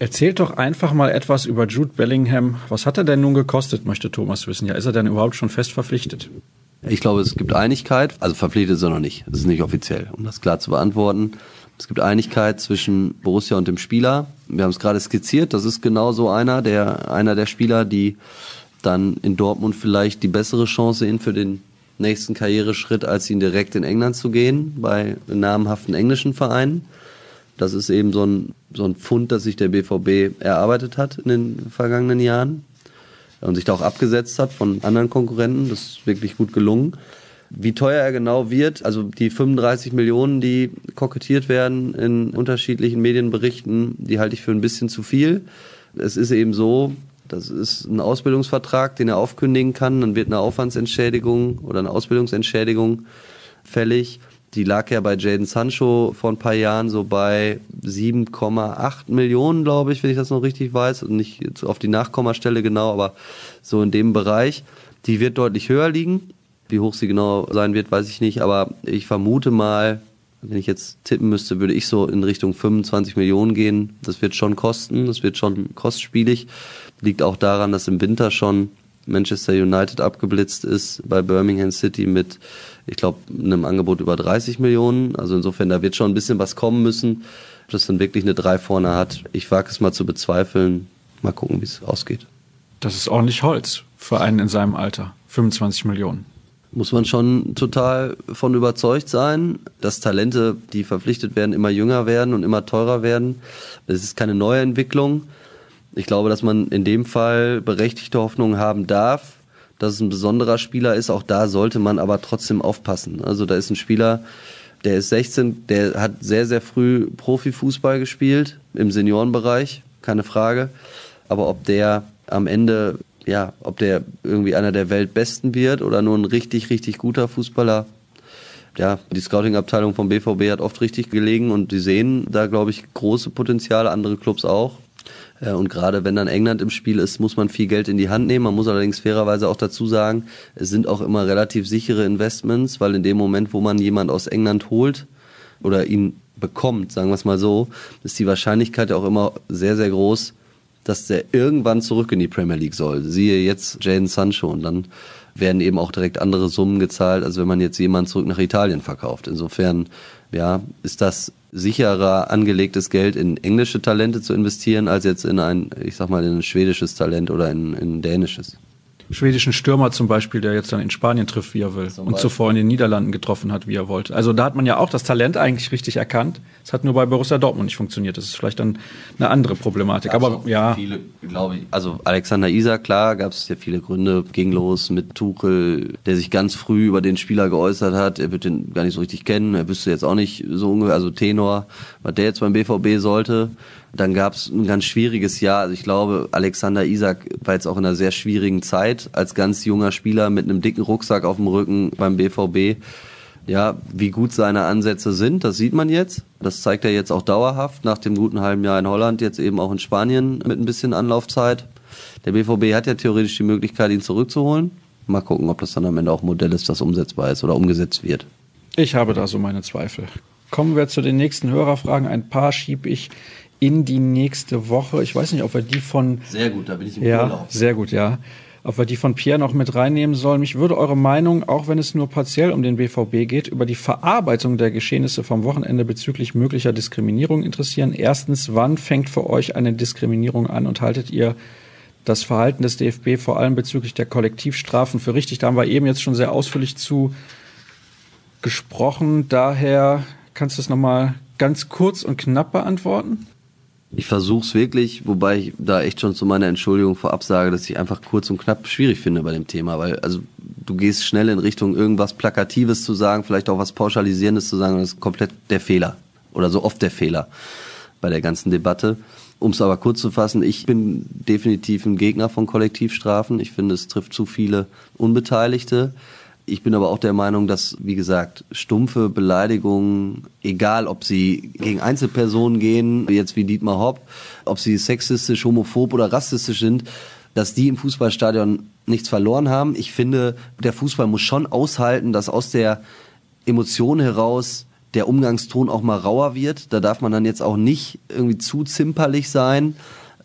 Erzählt doch einfach mal etwas über Jude Bellingham. Was hat er denn nun gekostet, möchte Thomas wissen. Ja, ist er denn überhaupt schon fest verpflichtet? Ich glaube, es gibt Einigkeit. Also verpflichtet ist er noch nicht. Das ist nicht offiziell, um das klar zu beantworten. Es gibt Einigkeit zwischen Borussia und dem Spieler. Wir haben es gerade skizziert. Das ist genau so einer, der, einer der Spieler, die dann in Dortmund vielleicht die bessere Chance sehen für den nächsten Karriereschritt, als ihn direkt in England zu gehen, bei namhaften englischen Vereinen. Das ist eben so ein, so ein Fund, das sich der BVB erarbeitet hat in den vergangenen Jahren und sich da auch abgesetzt hat von anderen Konkurrenten. Das ist wirklich gut gelungen. Wie teuer er genau wird, also die 35 Millionen, die kokettiert werden in unterschiedlichen Medienberichten, die halte ich für ein bisschen zu viel. Es ist eben so, das ist ein Ausbildungsvertrag, den er aufkündigen kann, dann wird eine Aufwandsentschädigung oder eine Ausbildungsentschädigung fällig. Die lag ja bei Jaden Sancho vor ein paar Jahren so bei 7,8 Millionen, glaube ich, wenn ich das noch richtig weiß. Und nicht auf die Nachkommastelle genau, aber so in dem Bereich. Die wird deutlich höher liegen. Wie hoch sie genau sein wird, weiß ich nicht. Aber ich vermute mal, wenn ich jetzt tippen müsste, würde ich so in Richtung 25 Millionen gehen. Das wird schon kosten. Das wird schon kostspielig. Liegt auch daran, dass im Winter schon Manchester United abgeblitzt ist bei Birmingham City mit ich glaube, einem Angebot über 30 Millionen. Also insofern, da wird schon ein bisschen was kommen müssen. Ob das dann wirklich eine 3 vorne hat, ich wage es mal zu bezweifeln. Mal gucken, wie es ausgeht. Das ist ordentlich Holz für einen in seinem Alter. 25 Millionen. Muss man schon total von überzeugt sein, dass Talente, die verpflichtet werden, immer jünger werden und immer teurer werden. Es ist keine neue Entwicklung. Ich glaube, dass man in dem Fall berechtigte Hoffnung haben darf, dass es ein besonderer Spieler ist. Auch da sollte man aber trotzdem aufpassen. Also da ist ein Spieler, Der ist 16, der hat sehr, sehr früh Profifußball gespielt, im Seniorenbereich, keine Frage. Aber ob der am Ende, ja, ob der irgendwie einer der Weltbesten wird oder nur ein richtig, richtig guter Fußballer, ja, die Scouting-Abteilung vom BVB hat oft richtig gelegen und die sehen da, glaube ich, große Potenziale, andere Clubs auch. Äh, und gerade wenn dann England im Spiel ist, muss man viel Geld in die Hand nehmen. Man muss allerdings fairerweise auch dazu sagen, es sind auch immer relativ sichere Investments, weil in dem Moment, wo man jemand aus England holt oder ihn bekommt, sagen wir es mal so, ist die Wahrscheinlichkeit auch immer sehr, sehr groß, dass der irgendwann zurück in die Premier League soll. Siehe jetzt Jaden Sancho und dann werden eben auch direkt andere Summen gezahlt, als wenn man jetzt jemanden zurück nach Italien verkauft. Insofern, ja, ist das sicherer angelegtes Geld in englische Talente zu investieren, als jetzt in ein, ich sag mal, in ein schwedisches Talent oder in, in ein dänisches schwedischen Stürmer zum Beispiel, der jetzt dann in Spanien trifft, wie er will. Und zuvor in den Niederlanden getroffen hat, wie er wollte. Also da hat man ja auch das Talent eigentlich richtig erkannt. Es hat nur bei Borussia Dortmund nicht funktioniert. Das ist vielleicht dann eine andere Problematik. Gab's Aber ja. Viele, glaube ich. Also Alexander Isak, klar, gab es ja viele Gründe. Ging los mit Tuchel, der sich ganz früh über den Spieler geäußert hat. Er wird den gar nicht so richtig kennen. Er wüsste jetzt auch nicht so ungefähr, also Tenor, was der jetzt beim BVB sollte. Dann gab es ein ganz schwieriges Jahr. Also ich glaube, Alexander Isak war jetzt auch in einer sehr schwierigen Zeit als ganz junger Spieler mit einem dicken Rucksack auf dem Rücken beim BVB. Ja, wie gut seine Ansätze sind, das sieht man jetzt. Das zeigt er jetzt auch dauerhaft nach dem guten halben Jahr in Holland, jetzt eben auch in Spanien mit ein bisschen Anlaufzeit. Der BVB hat ja theoretisch die Möglichkeit, ihn zurückzuholen. Mal gucken, ob das dann am Ende auch ein Modell ist, das umsetzbar ist oder umgesetzt wird. Ich habe da so meine Zweifel. Kommen wir zu den nächsten Hörerfragen. Ein paar schiebe ich in die nächste Woche. Ich weiß nicht, ob wir die von. Sehr gut, da bin ich im ja, Urlaub. Sehr gut, ja. Ob wir die von Pierre noch mit reinnehmen sollen. Mich würde eure Meinung, auch wenn es nur partiell um den BVB geht, über die Verarbeitung der Geschehnisse vom Wochenende bezüglich möglicher Diskriminierung interessieren. Erstens, wann fängt für euch eine Diskriminierung an und haltet ihr das Verhalten des DFB vor allem bezüglich der Kollektivstrafen für richtig? Da haben wir eben jetzt schon sehr ausführlich zu gesprochen. Daher kannst du es nochmal ganz kurz und knapp beantworten? Ich versuche es wirklich, wobei ich da echt schon zu meiner Entschuldigung vorab sage, dass ich einfach kurz und knapp schwierig finde bei dem Thema, weil also du gehst schnell in Richtung irgendwas Plakatives zu sagen, vielleicht auch was Pauschalisierendes zu sagen, und das ist komplett der Fehler oder so oft der Fehler bei der ganzen Debatte. Um es aber kurz zu fassen, ich bin definitiv ein Gegner von Kollektivstrafen. Ich finde, es trifft zu viele Unbeteiligte. Ich bin aber auch der Meinung, dass, wie gesagt, stumpfe Beleidigungen, egal ob sie gegen Einzelpersonen gehen, jetzt wie Dietmar Hopp, ob sie sexistisch, homophob oder rassistisch sind, dass die im Fußballstadion nichts verloren haben. Ich finde, der Fußball muss schon aushalten, dass aus der Emotion heraus der Umgangston auch mal rauer wird. Da darf man dann jetzt auch nicht irgendwie zu zimperlich sein.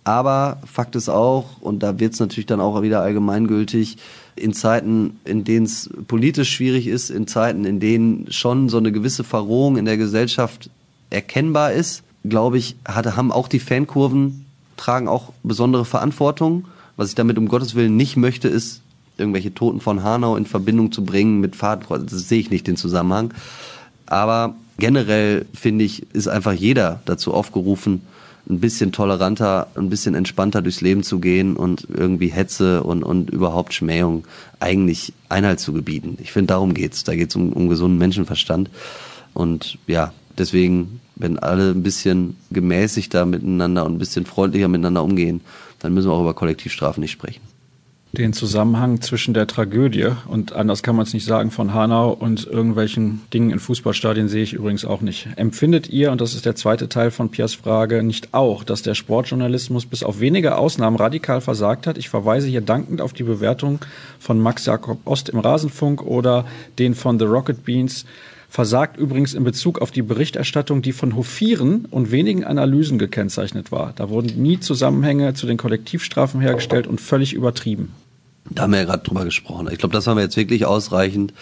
Aber Fakt ist auch, und da wird es natürlich dann auch wieder allgemeingültig, in Zeiten, in denen es politisch schwierig ist, in Zeiten, in denen schon so eine gewisse Verrohung in der Gesellschaft erkennbar ist, glaube ich, hat, haben auch die Fankurven, tragen auch besondere Verantwortung. Was ich damit um Gottes Willen nicht möchte, ist, irgendwelche Toten von Hanau in Verbindung zu bringen mit Fahrtkreuz. Das sehe ich nicht den Zusammenhang. Aber generell finde ich, ist einfach jeder dazu aufgerufen, ein bisschen toleranter, ein bisschen entspannter durchs Leben zu gehen und irgendwie Hetze und, und überhaupt Schmähung eigentlich Einhalt zu gebieten. Ich finde, darum geht's. Da geht's um, um gesunden Menschenverstand. Und ja, deswegen, wenn alle ein bisschen gemäßigter miteinander und ein bisschen freundlicher miteinander umgehen, dann müssen wir auch über Kollektivstrafen nicht sprechen den Zusammenhang zwischen der Tragödie und anders kann man es nicht sagen von Hanau und irgendwelchen Dingen in Fußballstadien sehe ich übrigens auch nicht. Empfindet ihr, und das ist der zweite Teil von Piers Frage, nicht auch, dass der Sportjournalismus bis auf wenige Ausnahmen radikal versagt hat? Ich verweise hier dankend auf die Bewertung von Max Jakob Ost im Rasenfunk oder den von The Rocket Beans versagt übrigens in Bezug auf die Berichterstattung, die von Hofieren und wenigen Analysen gekennzeichnet war. Da wurden nie Zusammenhänge zu den Kollektivstrafen hergestellt und völlig übertrieben. Da haben wir ja gerade drüber gesprochen. Ich glaube, das haben wir jetzt wirklich ausreichend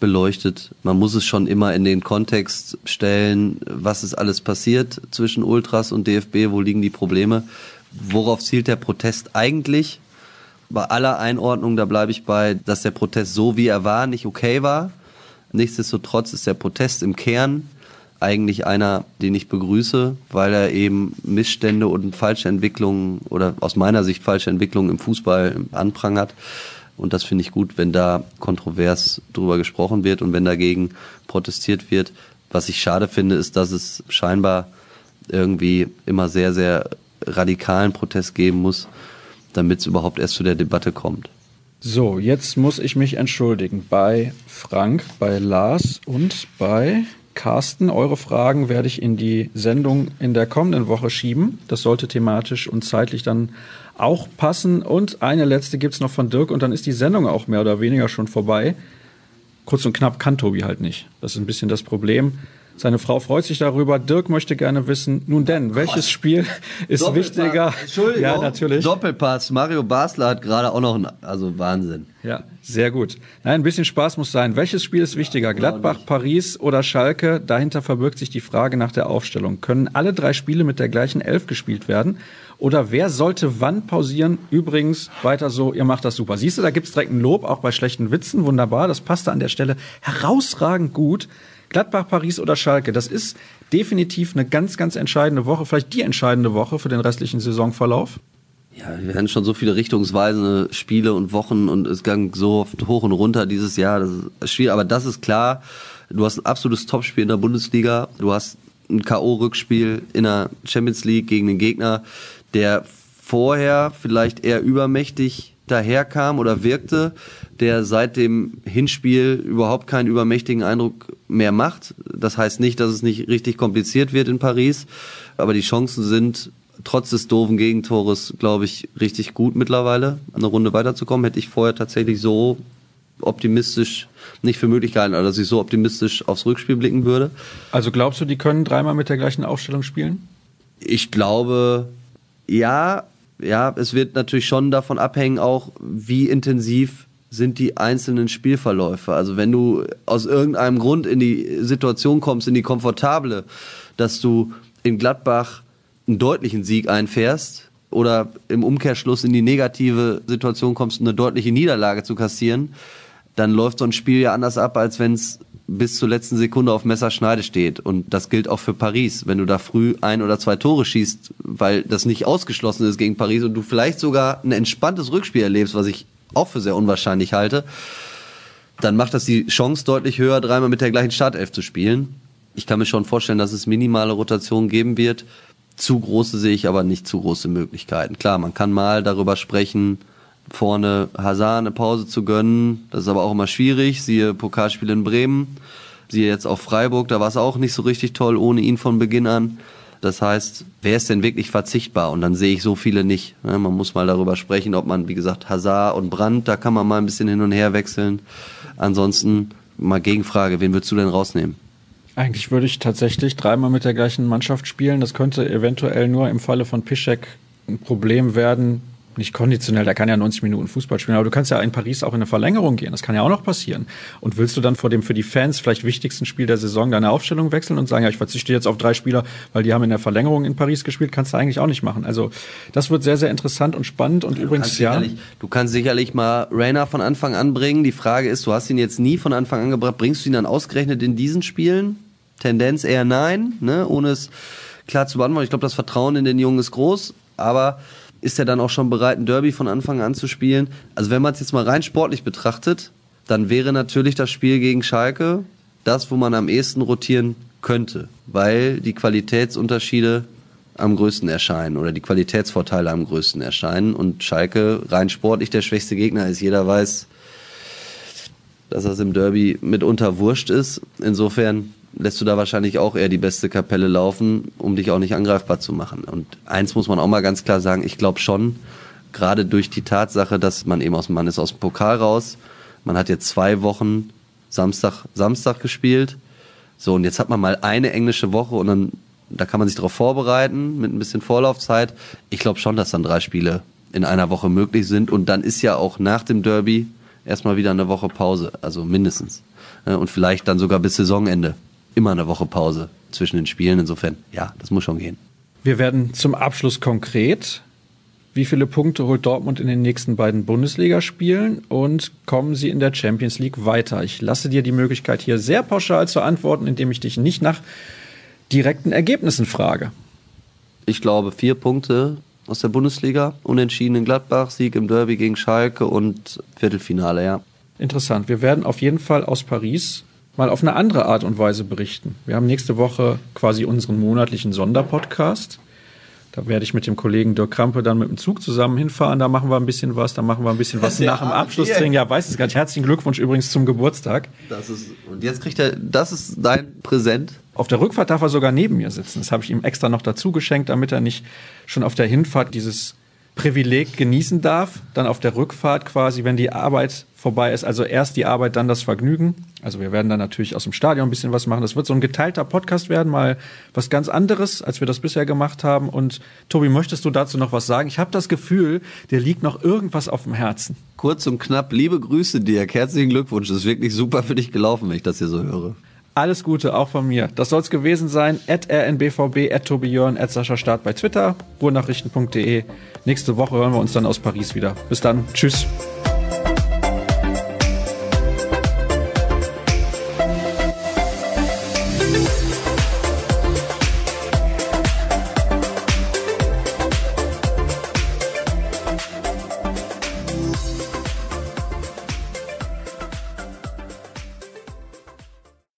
beleuchtet. Man muss es schon immer in den Kontext stellen, was ist alles passiert zwischen Ultras und DFB, wo liegen die Probleme, worauf zielt der Protest eigentlich? Bei aller Einordnung, da bleibe ich bei, dass der Protest so wie er war nicht okay war. Nichtsdestotrotz ist der Protest im Kern eigentlich einer, den ich begrüße, weil er eben Missstände und falsche Entwicklungen oder aus meiner Sicht falsche Entwicklungen im Fußball anprangert. Und das finde ich gut, wenn da kontrovers drüber gesprochen wird und wenn dagegen protestiert wird. Was ich schade finde, ist, dass es scheinbar irgendwie immer sehr, sehr radikalen Protest geben muss, damit es überhaupt erst zu der Debatte kommt. So, jetzt muss ich mich entschuldigen bei Frank, bei Lars und bei Carsten. Eure Fragen werde ich in die Sendung in der kommenden Woche schieben. Das sollte thematisch und zeitlich dann auch passen. Und eine letzte gibt's noch von Dirk und dann ist die Sendung auch mehr oder weniger schon vorbei. Kurz und knapp kann Tobi halt nicht. Das ist ein bisschen das Problem. Seine Frau freut sich darüber. Dirk möchte gerne wissen, nun denn, welches Spiel ist Doppelpass. wichtiger? Entschuldigung. Ja, natürlich. Doppelpass. Mario Basler hat gerade auch noch einen, also Wahnsinn. Ja, sehr gut. Nein, ein bisschen Spaß muss sein. Welches Spiel ist wichtiger? Gladbach, Paris oder Schalke? Dahinter verbirgt sich die Frage nach der Aufstellung. Können alle drei Spiele mit der gleichen Elf gespielt werden? Oder wer sollte wann pausieren? Übrigens, weiter so, ihr macht das super. Siehst du, da gibt's direkt ein Lob, auch bei schlechten Witzen. Wunderbar, das passte an der Stelle herausragend gut. Gladbach, Paris oder Schalke, das ist definitiv eine ganz, ganz entscheidende Woche, vielleicht die entscheidende Woche für den restlichen Saisonverlauf. Ja, wir hatten schon so viele richtungsweisende Spiele und Wochen und es ging so oft hoch und runter dieses Jahr. Das ist schwierig, aber das ist klar. Du hast ein absolutes Topspiel in der Bundesliga. Du hast ein K.O.-Rückspiel in der Champions League gegen den Gegner, der vorher vielleicht eher übermächtig daherkam oder wirkte, der seit dem Hinspiel überhaupt keinen übermächtigen Eindruck mehr macht. Das heißt nicht, dass es nicht richtig kompliziert wird in Paris, aber die Chancen sind trotz des doofen Gegentores, glaube ich, richtig gut mittlerweile, eine Runde weiterzukommen. Hätte ich vorher tatsächlich so optimistisch nicht für möglich gehalten, also dass ich so optimistisch aufs Rückspiel blicken würde. Also glaubst du, die können dreimal mit der gleichen Aufstellung spielen? Ich glaube, ja, ja, es wird natürlich schon davon abhängen, auch wie intensiv sind die einzelnen Spielverläufe. Also wenn du aus irgendeinem Grund in die Situation kommst, in die komfortable, dass du in Gladbach einen deutlichen Sieg einfährst oder im Umkehrschluss in die negative Situation kommst, eine deutliche Niederlage zu kassieren, dann läuft so ein Spiel ja anders ab, als wenn es bis zur letzten Sekunde auf Messerschneide steht. Und das gilt auch für Paris. Wenn du da früh ein oder zwei Tore schießt, weil das nicht ausgeschlossen ist gegen Paris und du vielleicht sogar ein entspanntes Rückspiel erlebst, was ich auch für sehr unwahrscheinlich halte, dann macht das die Chance deutlich höher, dreimal mit der gleichen Startelf zu spielen. Ich kann mir schon vorstellen, dass es minimale Rotationen geben wird. Zu große sehe ich aber nicht zu große Möglichkeiten. Klar, man kann mal darüber sprechen, vorne Hazard eine Pause zu gönnen. Das ist aber auch immer schwierig. Siehe Pokalspiel in Bremen. Siehe jetzt auch Freiburg, da war es auch nicht so richtig toll ohne ihn von Beginn an. Das heißt, wer ist denn wirklich verzichtbar? Und dann sehe ich so viele nicht. Man muss mal darüber sprechen, ob man, wie gesagt, Hazard und Brandt, da kann man mal ein bisschen hin und her wechseln. Ansonsten mal Gegenfrage, wen würdest du denn rausnehmen? Eigentlich würde ich tatsächlich dreimal mit der gleichen Mannschaft spielen. Das könnte eventuell nur im Falle von Piszek ein Problem werden, nicht konditionell, der kann ja 90 Minuten Fußball spielen, aber du kannst ja in Paris auch in eine Verlängerung gehen. Das kann ja auch noch passieren. Und willst du dann vor dem für die Fans vielleicht wichtigsten Spiel der Saison deine Aufstellung wechseln und sagen, ja, ich verzichte jetzt auf drei Spieler, weil die haben in der Verlängerung in Paris gespielt, kannst du eigentlich auch nicht machen. Also das wird sehr, sehr interessant und spannend und du übrigens ja. Du kannst sicherlich mal Rainer von Anfang an bringen. Die Frage ist, du hast ihn jetzt nie von Anfang an gebracht, bringst du ihn dann ausgerechnet in diesen Spielen? Tendenz eher nein, ne? ohne es klar zu beantworten. Ich glaube, das Vertrauen in den Jungen ist groß, aber ist er dann auch schon bereit, ein Derby von Anfang an zu spielen. Also wenn man es jetzt mal rein sportlich betrachtet, dann wäre natürlich das Spiel gegen Schalke das, wo man am ehesten rotieren könnte, weil die Qualitätsunterschiede am größten erscheinen oder die Qualitätsvorteile am größten erscheinen und Schalke rein sportlich der schwächste Gegner ist. Jeder weiß, dass das im Derby mitunter wurscht ist. Insofern lässt du da wahrscheinlich auch eher die beste Kapelle laufen, um dich auch nicht angreifbar zu machen. Und eins muss man auch mal ganz klar sagen, ich glaube schon, gerade durch die Tatsache, dass man eben aus Mann ist aus dem Pokal raus, man hat jetzt zwei Wochen Samstag, Samstag gespielt. So, und jetzt hat man mal eine englische Woche und dann, da kann man sich darauf vorbereiten mit ein bisschen Vorlaufzeit. Ich glaube schon, dass dann drei Spiele in einer Woche möglich sind. Und dann ist ja auch nach dem Derby erstmal wieder eine Woche Pause, also mindestens. Und vielleicht dann sogar bis Saisonende immer eine Woche Pause zwischen den Spielen. Insofern, ja, das muss schon gehen. Wir werden zum Abschluss konkret. Wie viele Punkte holt Dortmund in den nächsten beiden Bundesligaspielen und kommen sie in der Champions League weiter? Ich lasse dir die Möglichkeit, hier sehr pauschal zu antworten, indem ich dich nicht nach direkten Ergebnissen frage. Ich glaube, vier Punkte aus der Bundesliga, unentschieden in Gladbach, Sieg im Derby gegen Schalke und Viertelfinale, ja. Interessant. Wir werden auf jeden Fall aus Paris mal auf eine andere Art und Weise berichten. Wir haben nächste Woche quasi unseren monatlichen Sonderpodcast. Da werde ich mit dem Kollegen Dirk Krampe dann mit dem Zug zusammen hinfahren. Da machen wir ein bisschen was, da machen wir ein bisschen was nach dem Abschlusstraining. Ja, weiß es gar nicht. Herzlichen Glückwunsch übrigens zum Geburtstag. Das ist, und jetzt kriegt er, das ist dein Präsent. Auf der Rückfahrt darf er sogar neben mir sitzen. Das habe ich ihm extra noch dazu geschenkt, damit er nicht schon auf der Hinfahrt dieses Privileg genießen darf. Dann auf der Rückfahrt quasi, wenn die Arbeit vorbei ist. Also erst die Arbeit, dann das Vergnügen. Also wir werden dann natürlich aus dem Stadion ein bisschen was machen. Das wird so ein geteilter Podcast werden, mal was ganz anderes, als wir das bisher gemacht haben. Und Tobi, möchtest du dazu noch was sagen? Ich habe das Gefühl, dir liegt noch irgendwas auf dem Herzen. Kurz und knapp, liebe Grüße dir, herzlichen Glückwunsch. Das ist wirklich super für dich gelaufen, wenn ich das hier so höre. Alles Gute, auch von mir. Das soll es gewesen sein. At rnbvb, at tobijörn, at Sascha Start bei Twitter, ruhrnachrichten.de. Nächste Woche hören wir uns dann aus Paris wieder. Bis dann. Tschüss.